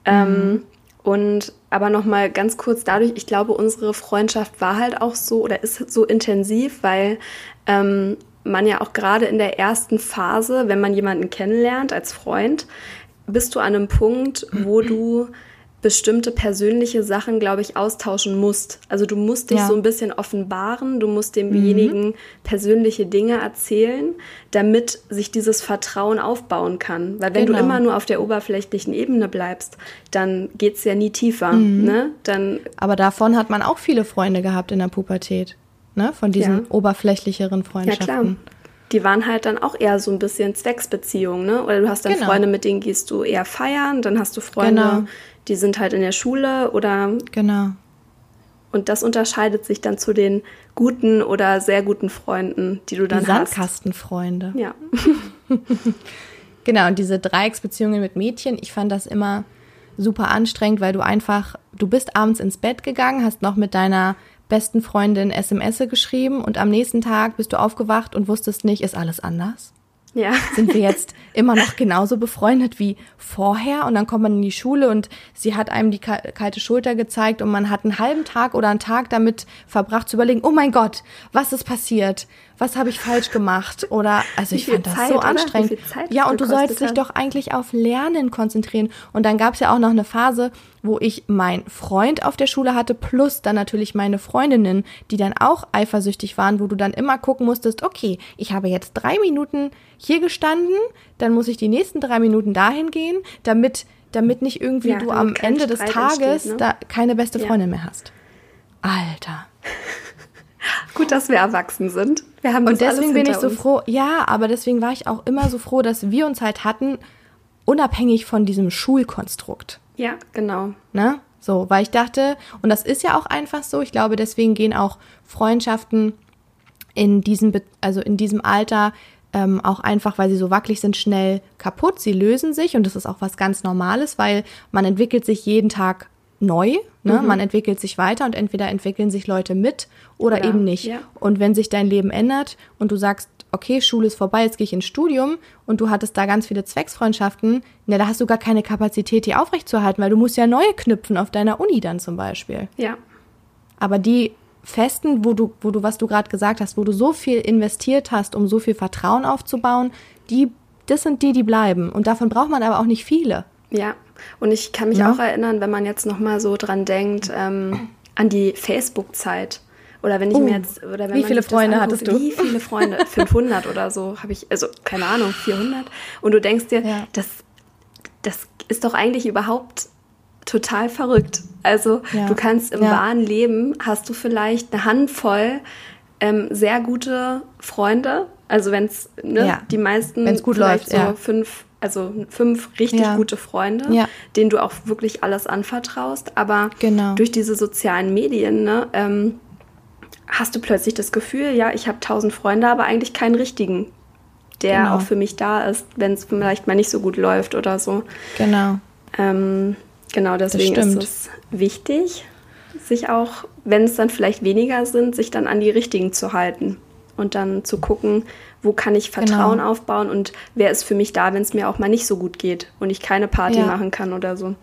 Speaker 2: Ähm, mhm. Und aber nochmal ganz kurz dadurch, ich glaube, unsere Freundschaft war halt auch so oder ist so intensiv, weil ähm, man ja auch gerade in der ersten Phase, wenn man jemanden kennenlernt als Freund, bist du an einem Punkt, wo du bestimmte persönliche Sachen, glaube ich, austauschen musst. Also du musst dich ja. so ein bisschen offenbaren, du musst demjenigen mhm. persönliche Dinge erzählen, damit sich dieses Vertrauen aufbauen kann. Weil wenn genau. du immer nur auf der oberflächlichen Ebene bleibst, dann geht es ja nie tiefer. Mhm. Ne? Dann
Speaker 1: Aber davon hat man auch viele Freunde gehabt in der Pubertät. Ne? Von diesen ja. oberflächlicheren Freundschaften. Ja, klar
Speaker 2: die waren halt dann auch eher so ein bisschen Zwecksbeziehungen, ne? Oder du hast dann genau. Freunde, mit denen gehst du eher feiern, dann hast du Freunde, genau. Die sind halt in der Schule oder.
Speaker 1: Genau.
Speaker 2: Und das unterscheidet sich dann zu den guten oder sehr guten Freunden, die du dann
Speaker 1: die hast. Sandkastenfreunde.
Speaker 2: Ja.
Speaker 1: genau, und diese Dreiecksbeziehungen mit Mädchen, ich fand das immer super anstrengend, weil du einfach, du bist abends ins Bett gegangen, hast noch mit deiner besten Freundin SMS geschrieben und am nächsten Tag bist du aufgewacht und wusstest nicht, ist alles anders?
Speaker 2: Ja.
Speaker 1: Sind wir jetzt immer noch genauso befreundet wie vorher? Und dann kommt man in die Schule und sie hat einem die kalte Schulter gezeigt und man hat einen halben Tag oder einen Tag damit verbracht zu überlegen, oh mein Gott, was ist passiert? Was habe ich falsch gemacht? Oder, also ich fand das Zeit, so anstrengend. Ja, und du sollst dich doch eigentlich auf Lernen konzentrieren. Und dann gab es ja auch noch eine Phase, wo ich meinen Freund auf der Schule hatte, plus dann natürlich meine Freundinnen, die dann auch eifersüchtig waren, wo du dann immer gucken musstest, okay, ich habe jetzt drei Minuten hier gestanden, dann muss ich die nächsten drei Minuten dahin gehen, damit, damit nicht irgendwie ja, du am Ende des Tages entsteht, ne? da keine beste Freundin ja. mehr hast. Alter.
Speaker 2: Gut, dass wir erwachsen sind. Wir haben
Speaker 1: Und deswegen bin ich so uns. froh. Ja, aber deswegen war ich auch immer so froh, dass wir uns halt hatten, unabhängig von diesem Schulkonstrukt.
Speaker 2: Ja, genau.
Speaker 1: Ne? So, weil ich dachte, und das ist ja auch einfach so, ich glaube, deswegen gehen auch Freundschaften in diesem, also in diesem Alter ähm, auch einfach, weil sie so wackelig sind, schnell kaputt. Sie lösen sich und das ist auch was ganz Normales, weil man entwickelt sich jeden Tag neu. Ne? Mhm. Man entwickelt sich weiter und entweder entwickeln sich Leute mit oder ja, eben nicht. Ja. Und wenn sich dein Leben ändert und du sagst, okay, Schule ist vorbei, jetzt gehe ich ins Studium und du hattest da ganz viele Zwecksfreundschaften, na, da hast du gar keine Kapazität, die aufrechtzuerhalten, weil du musst ja neue knüpfen auf deiner Uni dann zum Beispiel.
Speaker 2: Ja.
Speaker 1: Aber die festen, wo du, wo du, was du gerade gesagt hast, wo du so viel investiert hast, um so viel Vertrauen aufzubauen, die, das sind die, die bleiben. Und davon braucht man aber auch nicht viele.
Speaker 2: Ja, und ich kann mich ja. auch erinnern, wenn man jetzt noch mal so dran denkt, ähm, an die Facebook-Zeit. Oder wenn ich uh, mir jetzt, oder wenn
Speaker 1: wie viele Freunde anguckt, hattest du?
Speaker 2: Wie viele Freunde? 500 oder so habe ich, also keine Ahnung, 400. Und du denkst dir, ja. das, das ist doch eigentlich überhaupt total verrückt. Also ja. du kannst im ja. wahren Leben, hast du vielleicht eine Handvoll ähm, sehr gute Freunde. Also wenn es, ne, die meisten,
Speaker 1: wenn's gut läuft,
Speaker 2: so fünf also fünf richtig ja. gute Freunde, ja. denen du auch wirklich alles anvertraust. Aber
Speaker 1: genau.
Speaker 2: durch diese sozialen Medien ne, ähm, hast du plötzlich das Gefühl, ja, ich habe tausend Freunde, aber eigentlich keinen richtigen, der genau. auch für mich da ist, wenn es vielleicht mal nicht so gut läuft oder so.
Speaker 1: Genau.
Speaker 2: Ähm, genau, deswegen ist es wichtig, sich auch, wenn es dann vielleicht weniger sind, sich dann an die richtigen zu halten und dann zu gucken, wo kann ich Vertrauen genau. aufbauen und wer ist für mich da, wenn es mir auch mal nicht so gut geht und ich keine Party ja. machen kann oder so.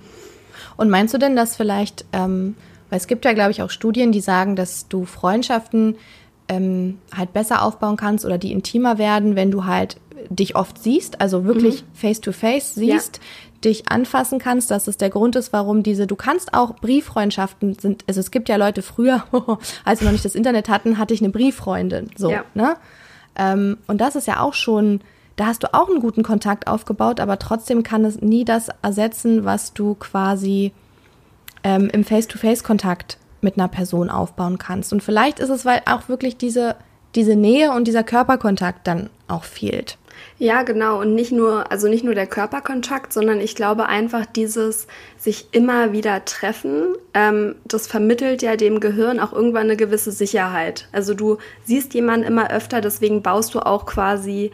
Speaker 1: Und meinst du denn, dass vielleicht, ähm, weil es gibt ja, glaube ich, auch Studien, die sagen, dass du Freundschaften ähm, halt besser aufbauen kannst oder die intimer werden, wenn du halt dich oft siehst, also wirklich mhm. face to face siehst, ja. dich anfassen kannst, dass es der Grund ist, warum diese, du kannst auch Brieffreundschaften sind, also es gibt ja Leute früher, als wir noch nicht das Internet hatten, hatte ich eine Brieffreundin, so, ja. ne? Ähm, und das ist ja auch schon, da hast du auch einen guten Kontakt aufgebaut, aber trotzdem kann es nie das ersetzen, was du quasi ähm, im Face-to-Face-Kontakt mit einer Person aufbauen kannst. Und vielleicht ist es, weil auch wirklich diese, diese Nähe und dieser Körperkontakt dann auch fehlt.
Speaker 2: Ja, genau. Und nicht nur, also nicht nur der Körperkontakt, sondern ich glaube einfach dieses sich immer wieder treffen, ähm, das vermittelt ja dem Gehirn auch irgendwann eine gewisse Sicherheit. Also du siehst jemanden immer öfter, deswegen baust du auch quasi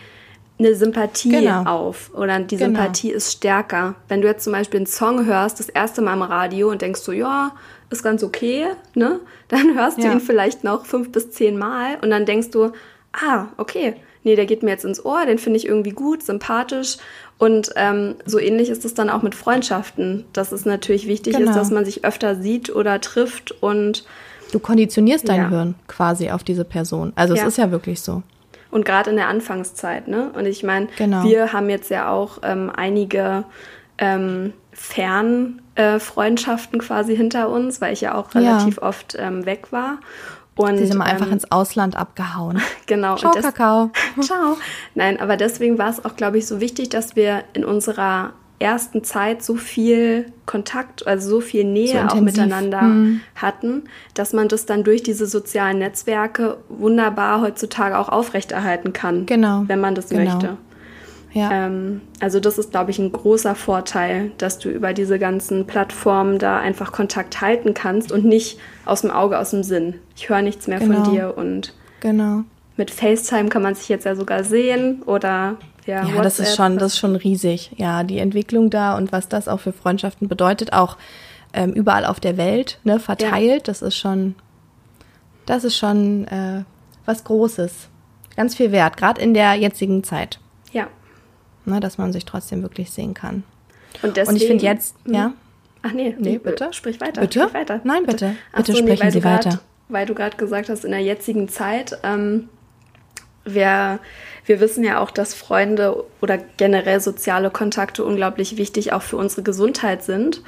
Speaker 2: eine Sympathie genau. auf oder die genau. Sympathie ist stärker. Wenn du jetzt zum Beispiel einen Song hörst, das erste Mal im Radio und denkst so, ja, ist ganz okay, ne? Dann hörst ja. du ihn vielleicht noch fünf bis zehn Mal und dann denkst du, ah, okay, nee, der geht mir jetzt ins Ohr, den finde ich irgendwie gut, sympathisch. Und ähm, so ähnlich ist es dann auch mit Freundschaften, dass es natürlich wichtig genau. ist, dass man sich öfter sieht oder trifft und
Speaker 1: Du konditionierst dein ja. Hirn quasi auf diese Person. Also ja. es ist ja wirklich so.
Speaker 2: Und gerade in der Anfangszeit, ne? Und ich meine, genau. wir haben jetzt ja auch ähm, einige ähm, Fernfreundschaften äh, quasi hinter uns, weil ich ja auch relativ ja. oft ähm, weg war.
Speaker 1: Und, Sie sind mal einfach ähm, ins Ausland abgehauen.
Speaker 2: Genau.
Speaker 1: Ciao, Kakao.
Speaker 2: Ciao. Nein, aber deswegen war es auch, glaube ich, so wichtig, dass wir in unserer ersten Zeit so viel Kontakt, also so viel Nähe so auch miteinander hm. hatten, dass man das dann durch diese sozialen Netzwerke wunderbar heutzutage auch aufrechterhalten kann,
Speaker 1: genau.
Speaker 2: wenn man das genau. möchte. Ja. Ähm, also das ist, glaube ich, ein großer Vorteil, dass du über diese ganzen Plattformen da einfach Kontakt halten kannst und nicht aus dem Auge, aus dem Sinn. Ich höre nichts mehr genau. von dir und
Speaker 1: genau.
Speaker 2: mit FaceTime kann man sich jetzt ja sogar sehen oder
Speaker 1: ja, ja das ist schon, das ist schon riesig. Ja, die Entwicklung da und was das auch für Freundschaften bedeutet, auch ähm, überall auf der Welt ne, verteilt, ja. das ist schon, das ist schon äh, was Großes. Ganz viel wert, gerade in der jetzigen Zeit. Ne, dass man sich trotzdem wirklich sehen kann. Und, deswegen, und ich finde jetzt, hm? ja.
Speaker 2: Ach nee, nee, bitte. Sprich weiter.
Speaker 1: Bitte?
Speaker 2: Sprich weiter.
Speaker 1: Nein, bitte. Bitte, bitte so, sprechen nee, Sie grad, weiter.
Speaker 2: Weil du gerade gesagt hast, in der jetzigen Zeit, ähm, wir, wir wissen ja auch, dass Freunde oder generell soziale Kontakte unglaublich wichtig auch für unsere Gesundheit sind.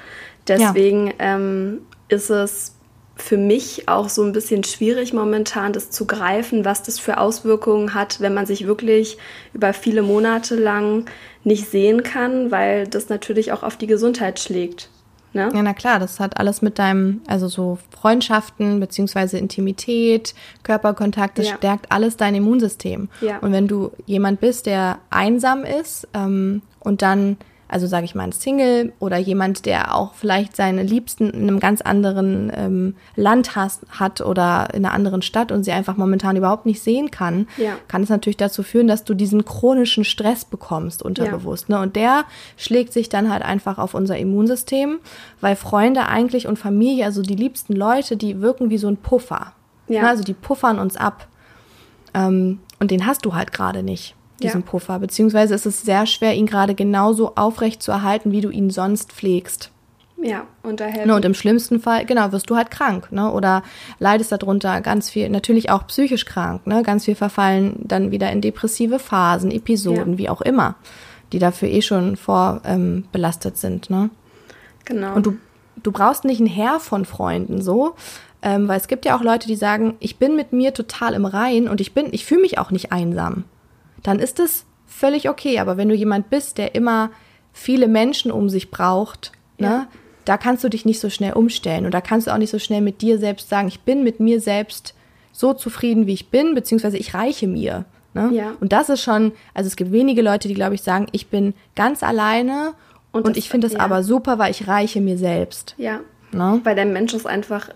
Speaker 2: Deswegen ja. ähm, ist es für mich auch so ein bisschen schwierig momentan, das zu greifen, was das für Auswirkungen hat, wenn man sich wirklich über viele Monate lang nicht sehen kann, weil das natürlich auch auf die Gesundheit schlägt. Ne?
Speaker 1: Ja, na klar, das hat alles mit deinem, also so Freundschaften beziehungsweise Intimität, Körperkontakt, das ja. stärkt alles dein Immunsystem. Ja. Und wenn du jemand bist, der einsam ist ähm, und dann also sage ich mal ein Single oder jemand, der auch vielleicht seine Liebsten in einem ganz anderen ähm, Land has, hat oder in einer anderen Stadt und sie einfach momentan überhaupt nicht sehen kann, ja. kann es natürlich dazu führen, dass du diesen chronischen Stress bekommst unterbewusst. Ja. Ne? Und der schlägt sich dann halt einfach auf unser Immunsystem, weil Freunde eigentlich und Familie, also die liebsten Leute, die wirken wie so ein Puffer. Ja. Ne? Also die puffern uns ab. Ähm, und den hast du halt gerade nicht diesen ja. Puffer. Beziehungsweise ist es sehr schwer, ihn gerade genauso aufrecht zu erhalten, wie du ihn sonst pflegst.
Speaker 2: Ja, und daher.
Speaker 1: Ne, und im schlimmsten Fall, genau, wirst du halt krank, ne? Oder leidest darunter ganz viel, natürlich auch psychisch krank, ne? Ganz viel verfallen dann wieder in depressive Phasen, Episoden, ja. wie auch immer, die dafür eh schon vorbelastet ähm, sind, ne?
Speaker 2: Genau.
Speaker 1: Und du, du brauchst nicht ein Heer von Freunden so, ähm, weil es gibt ja auch Leute, die sagen, ich bin mit mir total im Rein und ich bin, ich fühle mich auch nicht einsam dann ist es völlig okay. Aber wenn du jemand bist, der immer viele Menschen um sich braucht, ne, ja. ne, da kannst du dich nicht so schnell umstellen und da kannst du auch nicht so schnell mit dir selbst sagen, ich bin mit mir selbst so zufrieden, wie ich bin, beziehungsweise ich reiche mir. Ne? Ja. Und das ist schon, also es gibt wenige Leute, die, glaube ich, sagen, ich bin ganz alleine und, und ich finde das ja. aber super, weil ich reiche mir selbst.
Speaker 2: Ja. Ne? Weil der Mensch ist einfach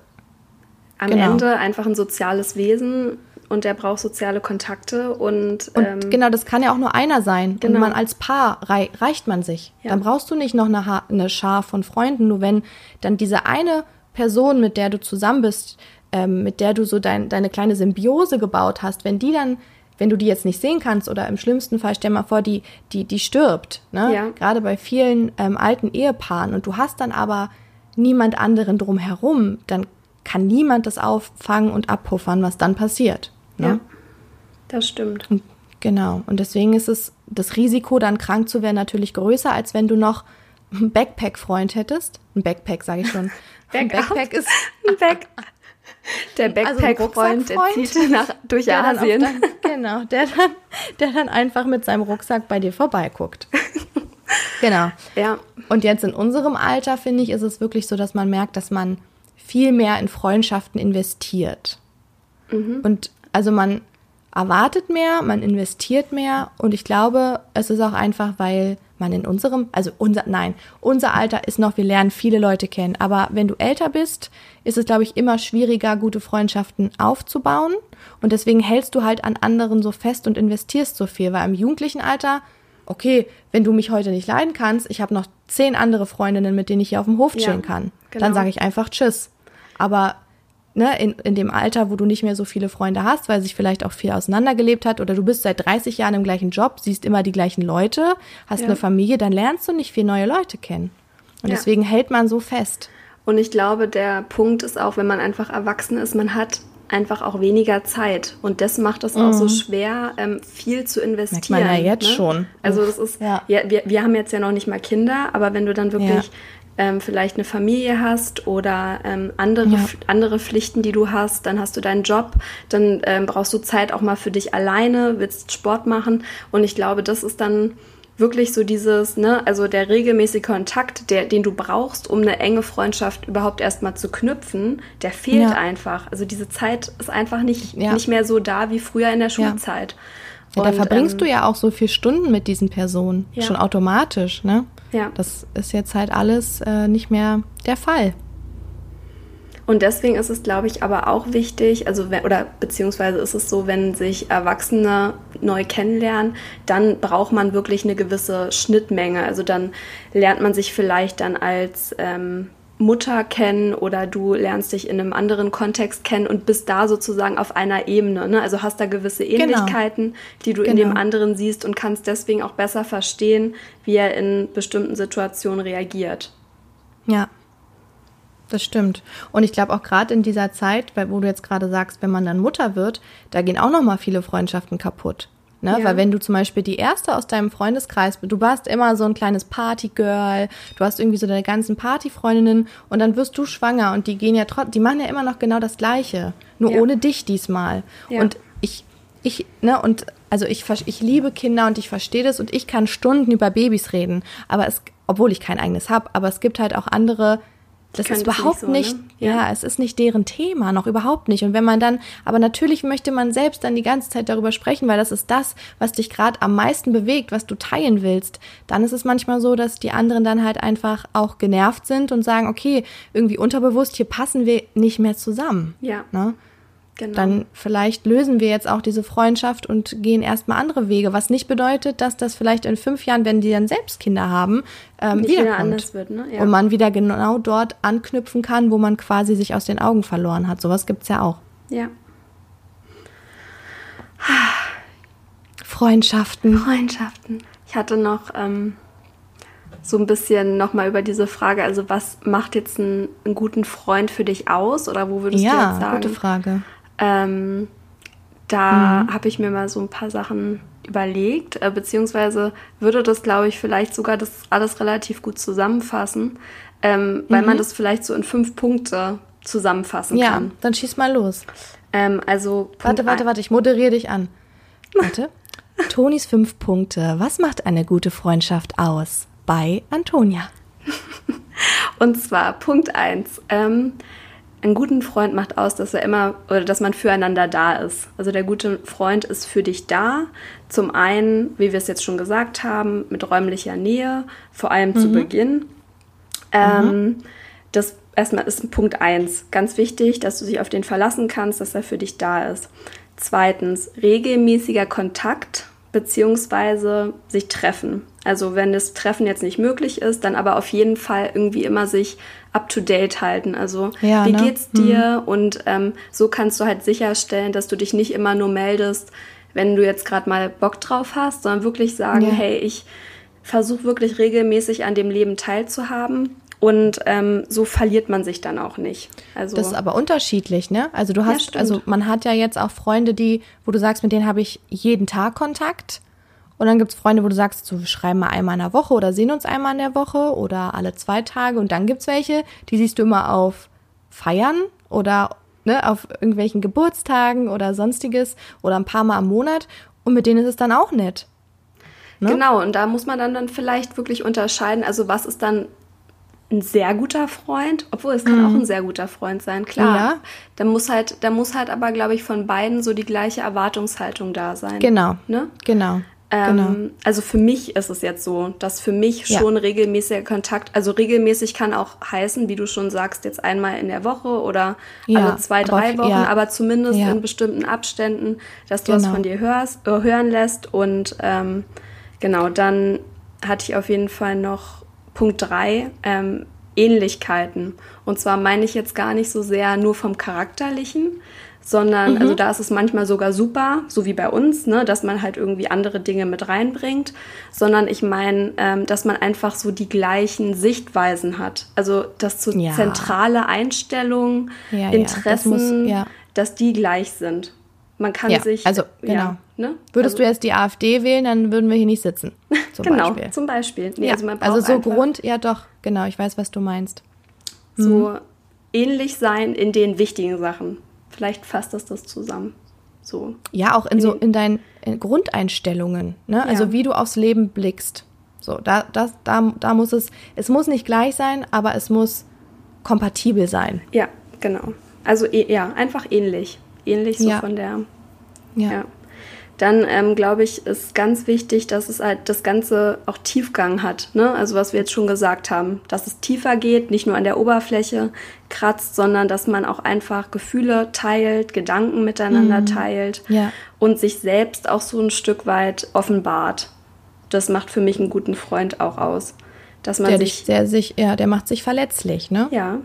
Speaker 2: am genau. Ende einfach ein soziales Wesen und der braucht soziale Kontakte und,
Speaker 1: und ähm, genau, das kann ja auch nur einer sein. Genau. Und man als Paar rei reicht man sich. Ja. Dann brauchst du nicht noch eine, ha eine Schar von Freunden. Nur wenn dann diese eine Person, mit der du zusammen bist, ähm, mit der du so dein, deine kleine Symbiose gebaut hast, wenn die dann wenn du die jetzt nicht sehen kannst oder im schlimmsten Fall, stell mal vor, die, die, die stirbt, ne? Ja. Gerade bei vielen ähm, alten Ehepaaren und du hast dann aber niemand anderen drumherum, dann kann niemand das auffangen und abpuffern, was dann passiert. Ne? Ja,
Speaker 2: das stimmt.
Speaker 1: Und, genau. Und deswegen ist es das Risiko, dann krank zu werden, natürlich größer, als wenn du noch einen Backpack-Freund hättest. Ein Backpack, sage ich schon.
Speaker 2: ein Backpack ist ein Back. Der also Backpack-Freund, also der zieht nach, durch der Asien.
Speaker 1: Dann, genau, der dann, der dann einfach mit seinem Rucksack bei dir vorbeiguckt. Genau. Ja. Und jetzt in unserem Alter, finde ich, ist es wirklich so, dass man merkt, dass man viel mehr in Freundschaften investiert. Mhm. Und also man erwartet mehr, man investiert mehr und ich glaube, es ist auch einfach, weil man in unserem, also unser, nein, unser Alter ist noch, wir lernen viele Leute kennen, aber wenn du älter bist, ist es, glaube ich, immer schwieriger, gute Freundschaften aufzubauen und deswegen hältst du halt an anderen so fest und investierst so viel, weil im jugendlichen Alter, okay, wenn du mich heute nicht leiden kannst, ich habe noch zehn andere Freundinnen, mit denen ich hier auf dem Hof chillen ja, kann, genau. dann sage ich einfach Tschüss. Aber ne, in, in dem Alter, wo du nicht mehr so viele Freunde hast, weil sich vielleicht auch viel auseinandergelebt hat oder du bist seit 30 Jahren im gleichen Job, siehst immer die gleichen Leute, hast ja. eine Familie, dann lernst du nicht viel neue Leute kennen. Und ja. deswegen hält man so fest.
Speaker 2: Und ich glaube, der Punkt ist auch, wenn man einfach erwachsen ist, man hat einfach auch weniger Zeit. Und das macht es auch so mhm. schwer, ähm, viel zu investieren.
Speaker 1: Merkt man ja jetzt ne? schon.
Speaker 2: Also das ist, ja. ja, wir, wir haben jetzt ja noch nicht mal Kinder, aber wenn du dann wirklich ja ähm, vielleicht eine Familie hast oder ähm, andere, ja. andere Pflichten, die du hast, dann hast du deinen Job, dann ähm, brauchst du Zeit auch mal für dich alleine, willst Sport machen und ich glaube, das ist dann wirklich so dieses, ne, also der regelmäßige Kontakt, der, den du brauchst, um eine enge Freundschaft überhaupt erstmal zu knüpfen, der fehlt ja. einfach. Also diese Zeit ist einfach nicht, ja. nicht mehr so da wie früher in der Schulzeit.
Speaker 1: Ja, und, da verbringst ähm, du ja auch so viele Stunden mit diesen Personen, schon automatisch, ne? Ja. Das ist jetzt halt alles äh, nicht mehr der Fall.
Speaker 2: Und deswegen ist es, glaube ich, aber auch wichtig, also oder beziehungsweise ist es so, wenn sich Erwachsene neu kennenlernen, dann braucht man wirklich eine gewisse Schnittmenge. Also dann lernt man sich vielleicht dann als ähm, Mutter kennen oder du lernst dich in einem anderen Kontext kennen und bist da sozusagen auf einer Ebene. Ne? Also hast da gewisse genau. Ähnlichkeiten, genau. die du genau. in dem genau. anderen siehst und kannst deswegen auch besser verstehen, wie er in bestimmten Situationen reagiert.
Speaker 1: Ja, das stimmt. Und ich glaube auch gerade in dieser Zeit, wo du jetzt gerade sagst, wenn man dann Mutter wird, da gehen auch noch mal viele Freundschaften kaputt. Ne? Ja. Weil wenn du zum Beispiel die erste aus deinem Freundeskreis bist, du warst immer so ein kleines Partygirl, du hast irgendwie so deine ganzen Partyfreundinnen und dann wirst du schwanger und die gehen ja trotzdem, die machen ja immer noch genau das Gleiche, nur ja. ohne dich diesmal. Ja. Und ich, ich, ne, und also ich, ich liebe Kinder und ich verstehe das und ich kann Stunden über Babys reden, aber es, obwohl ich kein eigenes habe, aber es gibt halt auch andere, das ist überhaupt nicht, so, ne? nicht ja. ja. es ist nicht deren Thema, noch überhaupt nicht. Und wenn man dann, aber natürlich möchte man selbst dann die ganze Zeit darüber sprechen, weil das ist das, was dich gerade am meisten bewegt, was du teilen willst. Dann ist es manchmal so, dass die anderen dann halt einfach auch genervt sind und sagen, okay, irgendwie unterbewusst, hier passen wir nicht mehr zusammen. Ja. Ne? Genau. Dann vielleicht lösen wir jetzt auch diese Freundschaft und gehen erstmal andere Wege, was nicht bedeutet, dass das vielleicht in fünf Jahren, wenn die dann selbst Kinder haben, ähm, wiederkommt. Wieder anders wird, ne? ja. Und man wieder genau dort anknüpfen kann, wo man quasi sich aus den Augen verloren hat. Sowas gibt es ja auch. Ja. Freundschaften.
Speaker 2: Freundschaften. Ich hatte noch ähm, so ein bisschen nochmal über diese Frage, also was macht jetzt einen, einen, guten Freund für dich aus? Oder wo würdest ja, du jetzt sagen? Ja, gute Frage. Ähm, da mhm. habe ich mir mal so ein paar Sachen überlegt, äh, beziehungsweise würde das, glaube ich, vielleicht sogar das alles relativ gut zusammenfassen, ähm, weil mhm. man das vielleicht so in fünf Punkte zusammenfassen ja, kann. Ja,
Speaker 1: dann schieß mal los.
Speaker 2: Ähm, also
Speaker 1: Punkt warte, warte, warte, ich moderiere dich an. Warte. Tonis fünf Punkte. Was macht eine gute Freundschaft aus? Bei Antonia.
Speaker 2: Und zwar Punkt eins. Ähm, einen guten Freund macht aus, dass er immer oder dass man füreinander da ist. Also der gute Freund ist für dich da. Zum einen, wie wir es jetzt schon gesagt haben, mit räumlicher Nähe, vor allem mhm. zu Beginn. Ähm, mhm. Das erstmal ist Punkt eins ganz wichtig, dass du dich auf den verlassen kannst, dass er für dich da ist. Zweitens, regelmäßiger Kontakt beziehungsweise sich treffen. Also wenn das Treffen jetzt nicht möglich ist, dann aber auf jeden Fall irgendwie immer sich up-to-date halten. Also ja, wie ne? geht's dir? Mhm. Und ähm, so kannst du halt sicherstellen, dass du dich nicht immer nur meldest, wenn du jetzt gerade mal Bock drauf hast, sondern wirklich sagen, ja. hey, ich versuche wirklich regelmäßig an dem Leben teilzuhaben. Und ähm, so verliert man sich dann auch nicht.
Speaker 1: Also das ist aber unterschiedlich, ne? Also du hast, ja, also man hat ja jetzt auch Freunde, die, wo du sagst, mit denen habe ich jeden Tag Kontakt. Und dann gibt es Freunde, wo du sagst, so, wir schreiben mal einmal in der Woche oder sehen uns einmal in der Woche oder alle zwei Tage. Und dann gibt es welche, die siehst du immer auf Feiern oder ne, auf irgendwelchen Geburtstagen oder sonstiges oder ein paar Mal am Monat. Und mit denen ist es dann auch nett.
Speaker 2: Ne? Genau, und da muss man dann, dann vielleicht wirklich unterscheiden, also was ist dann ein sehr guter Freund, obwohl es kann mm. auch ein sehr guter Freund sein, klar. Ja. Da muss halt, da muss halt aber, glaube ich, von beiden so die gleiche Erwartungshaltung da sein.
Speaker 1: Genau. Ne? Genau.
Speaker 2: Ähm, genau. Also für mich ist es jetzt so, dass für mich schon ja. regelmäßiger Kontakt, also regelmäßig kann auch heißen, wie du schon sagst, jetzt einmal in der Woche oder ja, alle zwei, drei Wochen, ja. aber zumindest in bestimmten Abständen, dass du genau. was von dir hörst, äh, hören lässt. Und ähm, genau, dann hatte ich auf jeden Fall noch Punkt drei, ähm, Ähnlichkeiten. Und zwar meine ich jetzt gar nicht so sehr nur vom Charakterlichen, sondern mhm. also da ist es manchmal sogar super, so wie bei uns, ne, dass man halt irgendwie andere Dinge mit reinbringt, sondern ich meine, ähm, dass man einfach so die gleichen Sichtweisen hat. Also dass so ja. zentrale Einstellungen, ja, Interessen, ja, das muss, dass die gleich sind. Man kann sich.
Speaker 1: Also genau. Ne? Würdest also, du jetzt die AfD wählen, dann würden wir hier nicht sitzen.
Speaker 2: Zum genau, Beispiel. zum Beispiel.
Speaker 1: Nee, also, also, so Grund, ja doch, genau, ich weiß, was du meinst.
Speaker 2: So mhm. ähnlich sein in den wichtigen Sachen. Vielleicht fasst das das zusammen. So.
Speaker 1: Ja, auch in so in deinen Grundeinstellungen, ne? Ja. Also wie du aufs Leben blickst. So, da, das, da, da muss es, es muss nicht gleich sein, aber es muss kompatibel sein.
Speaker 2: Ja, genau. Also ja, einfach ähnlich. Ähnlich so ja. von der. ja. ja. Dann ähm, glaube ich, ist ganz wichtig, dass es halt das Ganze auch Tiefgang hat. Ne? Also was wir jetzt schon gesagt haben, dass es tiefer geht, nicht nur an der Oberfläche kratzt, sondern dass man auch einfach Gefühle teilt, Gedanken miteinander mhm. teilt ja. und sich selbst auch so ein Stück weit offenbart. Das macht für mich einen guten Freund auch aus. Dass man
Speaker 1: der
Speaker 2: sich,
Speaker 1: der sich, ja, der macht sich verletzlich, ne?
Speaker 2: Ja.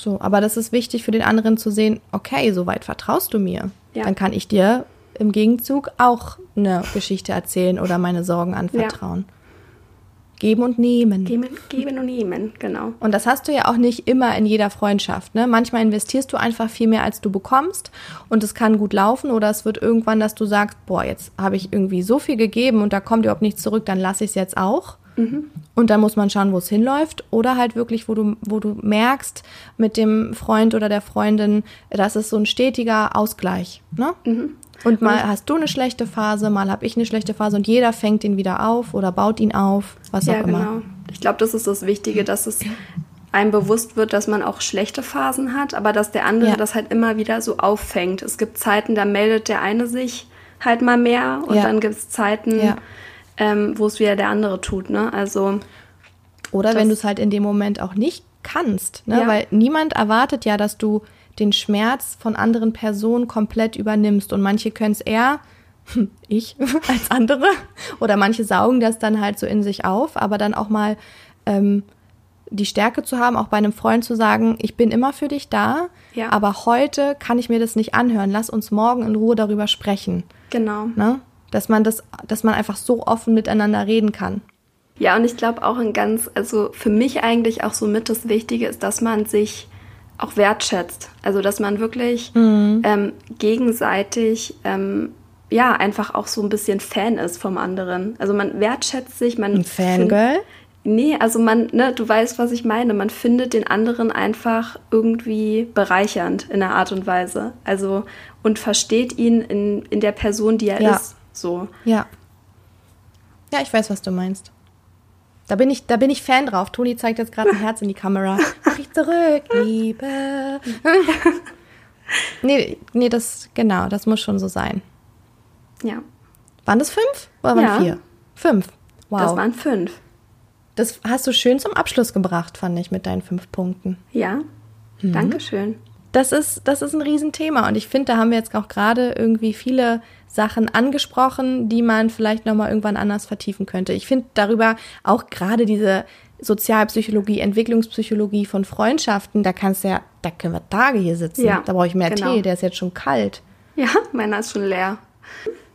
Speaker 1: So, aber das ist wichtig für den anderen zu sehen, okay, soweit vertraust du mir. Ja. Dann kann ich dir im Gegenzug auch eine Geschichte erzählen oder meine Sorgen anvertrauen. Ja. Geben und nehmen.
Speaker 2: Geben, geben und nehmen, genau.
Speaker 1: Und das hast du ja auch nicht immer in jeder Freundschaft. Ne? Manchmal investierst du einfach viel mehr, als du bekommst. Und es kann gut laufen. Oder es wird irgendwann, dass du sagst, boah, jetzt habe ich irgendwie so viel gegeben und da kommt überhaupt nichts zurück, dann lasse ich es jetzt auch. Mhm. Und dann muss man schauen, wo es hinläuft. Oder halt wirklich, wo du, wo du merkst mit dem Freund oder der Freundin, das ist so ein stetiger Ausgleich. Ne? Mhm. Und mal hast du eine schlechte Phase, mal habe ich eine schlechte Phase und jeder fängt ihn wieder auf oder baut ihn auf, was ja, auch immer. Genau.
Speaker 2: Ich glaube, das ist das Wichtige, dass es einem bewusst wird, dass man auch schlechte Phasen hat, aber dass der andere ja. das halt immer wieder so auffängt. Es gibt Zeiten, da meldet der eine sich halt mal mehr und ja. dann gibt es Zeiten, ja. Ähm, wo es wieder der andere tut. Ne? Also
Speaker 1: oder wenn du es halt in dem Moment auch nicht kannst, ne? weil niemand erwartet ja, dass du den Schmerz von anderen Personen komplett übernimmst. Und manche können es eher, ich, als andere. Oder manche saugen das dann halt so in sich auf, aber dann auch mal ähm, die Stärke zu haben, auch bei einem Freund zu sagen, ich bin immer für dich da, ja. aber heute kann ich mir das nicht anhören. Lass uns morgen in Ruhe darüber sprechen.
Speaker 2: Genau.
Speaker 1: Ne? Dass man das, dass man einfach so offen miteinander reden kann.
Speaker 2: Ja, und ich glaube auch ein ganz, also für mich eigentlich auch so mit das Wichtige ist, dass man sich auch wertschätzt. Also dass man wirklich mhm. ähm, gegenseitig ähm, ja einfach auch so ein bisschen Fan ist vom anderen. Also man wertschätzt sich, man
Speaker 1: ein Fangirl.
Speaker 2: Nee, also man, ne, du weißt, was ich meine. Man findet den anderen einfach irgendwie bereichernd in einer Art und Weise. Also und versteht ihn in, in der Person, die er ja. ist. So.
Speaker 1: Ja. Ja, ich weiß, was du meinst. Da bin ich, da bin ich Fan drauf. Toni zeigt jetzt gerade ein Herz in die Kamera. Mach ich zurück, Liebe. nee, nee, das, genau, das muss schon so sein.
Speaker 2: Ja.
Speaker 1: Waren das fünf oder waren ja. vier? Fünf.
Speaker 2: Wow. Das waren fünf.
Speaker 1: Das hast du schön zum Abschluss gebracht, fand ich, mit deinen fünf Punkten.
Speaker 2: Ja. Mhm. Dankeschön.
Speaker 1: Das ist, das ist ein Riesenthema und ich finde, da haben wir jetzt auch gerade irgendwie viele Sachen angesprochen, die man vielleicht nochmal irgendwann anders vertiefen könnte. Ich finde darüber auch gerade diese Sozialpsychologie, Entwicklungspsychologie von Freundschaften, da kannst du ja, da können wir Tage hier sitzen. Ja, da brauche ich mehr genau. Tee, der ist jetzt schon kalt.
Speaker 2: Ja, meiner ist schon leer.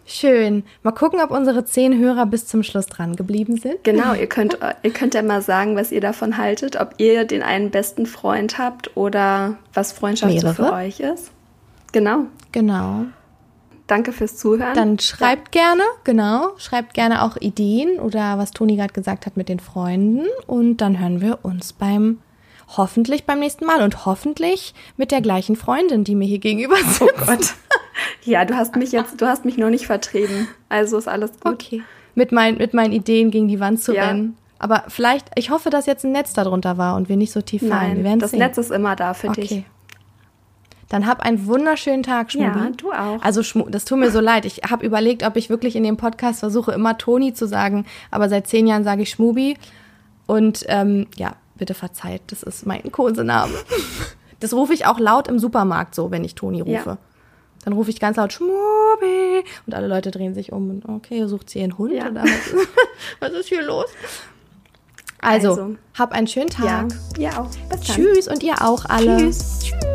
Speaker 1: Schön. Mal gucken, ob unsere zehn Hörer bis zum Schluss dran geblieben sind.
Speaker 2: Genau, ihr könnt, ihr könnt ja mal sagen, was ihr davon haltet, ob ihr den einen besten Freund habt oder was Freundschaft so für euch ist. Genau.
Speaker 1: Genau.
Speaker 2: Danke fürs Zuhören.
Speaker 1: Dann schreibt ja. gerne, genau, schreibt gerne auch Ideen oder was Toni gerade gesagt hat mit den Freunden. Und dann hören wir uns beim hoffentlich beim nächsten Mal und hoffentlich mit der gleichen Freundin, die mir hier gegenüber sitzt. Oh Gott.
Speaker 2: Ja, du hast mich jetzt, du hast mich noch nicht vertrieben. Also ist alles gut.
Speaker 1: Okay. mit, mein, mit meinen Ideen gegen die Wand zu ja. rennen. Aber vielleicht, ich hoffe, dass jetzt ein Netz darunter war und wir nicht so tief fallen.
Speaker 2: Nein, das sehen. Netz ist immer da für okay. dich.
Speaker 1: Dann hab einen wunderschönen Tag, Schmubi.
Speaker 2: Ja, du auch.
Speaker 1: Also das tut mir so leid. Ich habe überlegt, ob ich wirklich in dem Podcast versuche, immer Toni zu sagen. Aber seit zehn Jahren sage ich Schmubi. Und ähm, ja, bitte verzeiht, das ist mein Kosename. Das rufe ich auch laut im Supermarkt so, wenn ich Toni rufe. Ja. Dann rufe ich ganz laut Schmubi und alle Leute drehen sich um und okay, sucht sie ihren Hund ja. oder was, was ist hier los? Also, also, hab einen schönen Tag.
Speaker 2: Ja, ihr auch.
Speaker 1: Bis dann. Tschüss und ihr auch alle. Tschüss. Tschüss.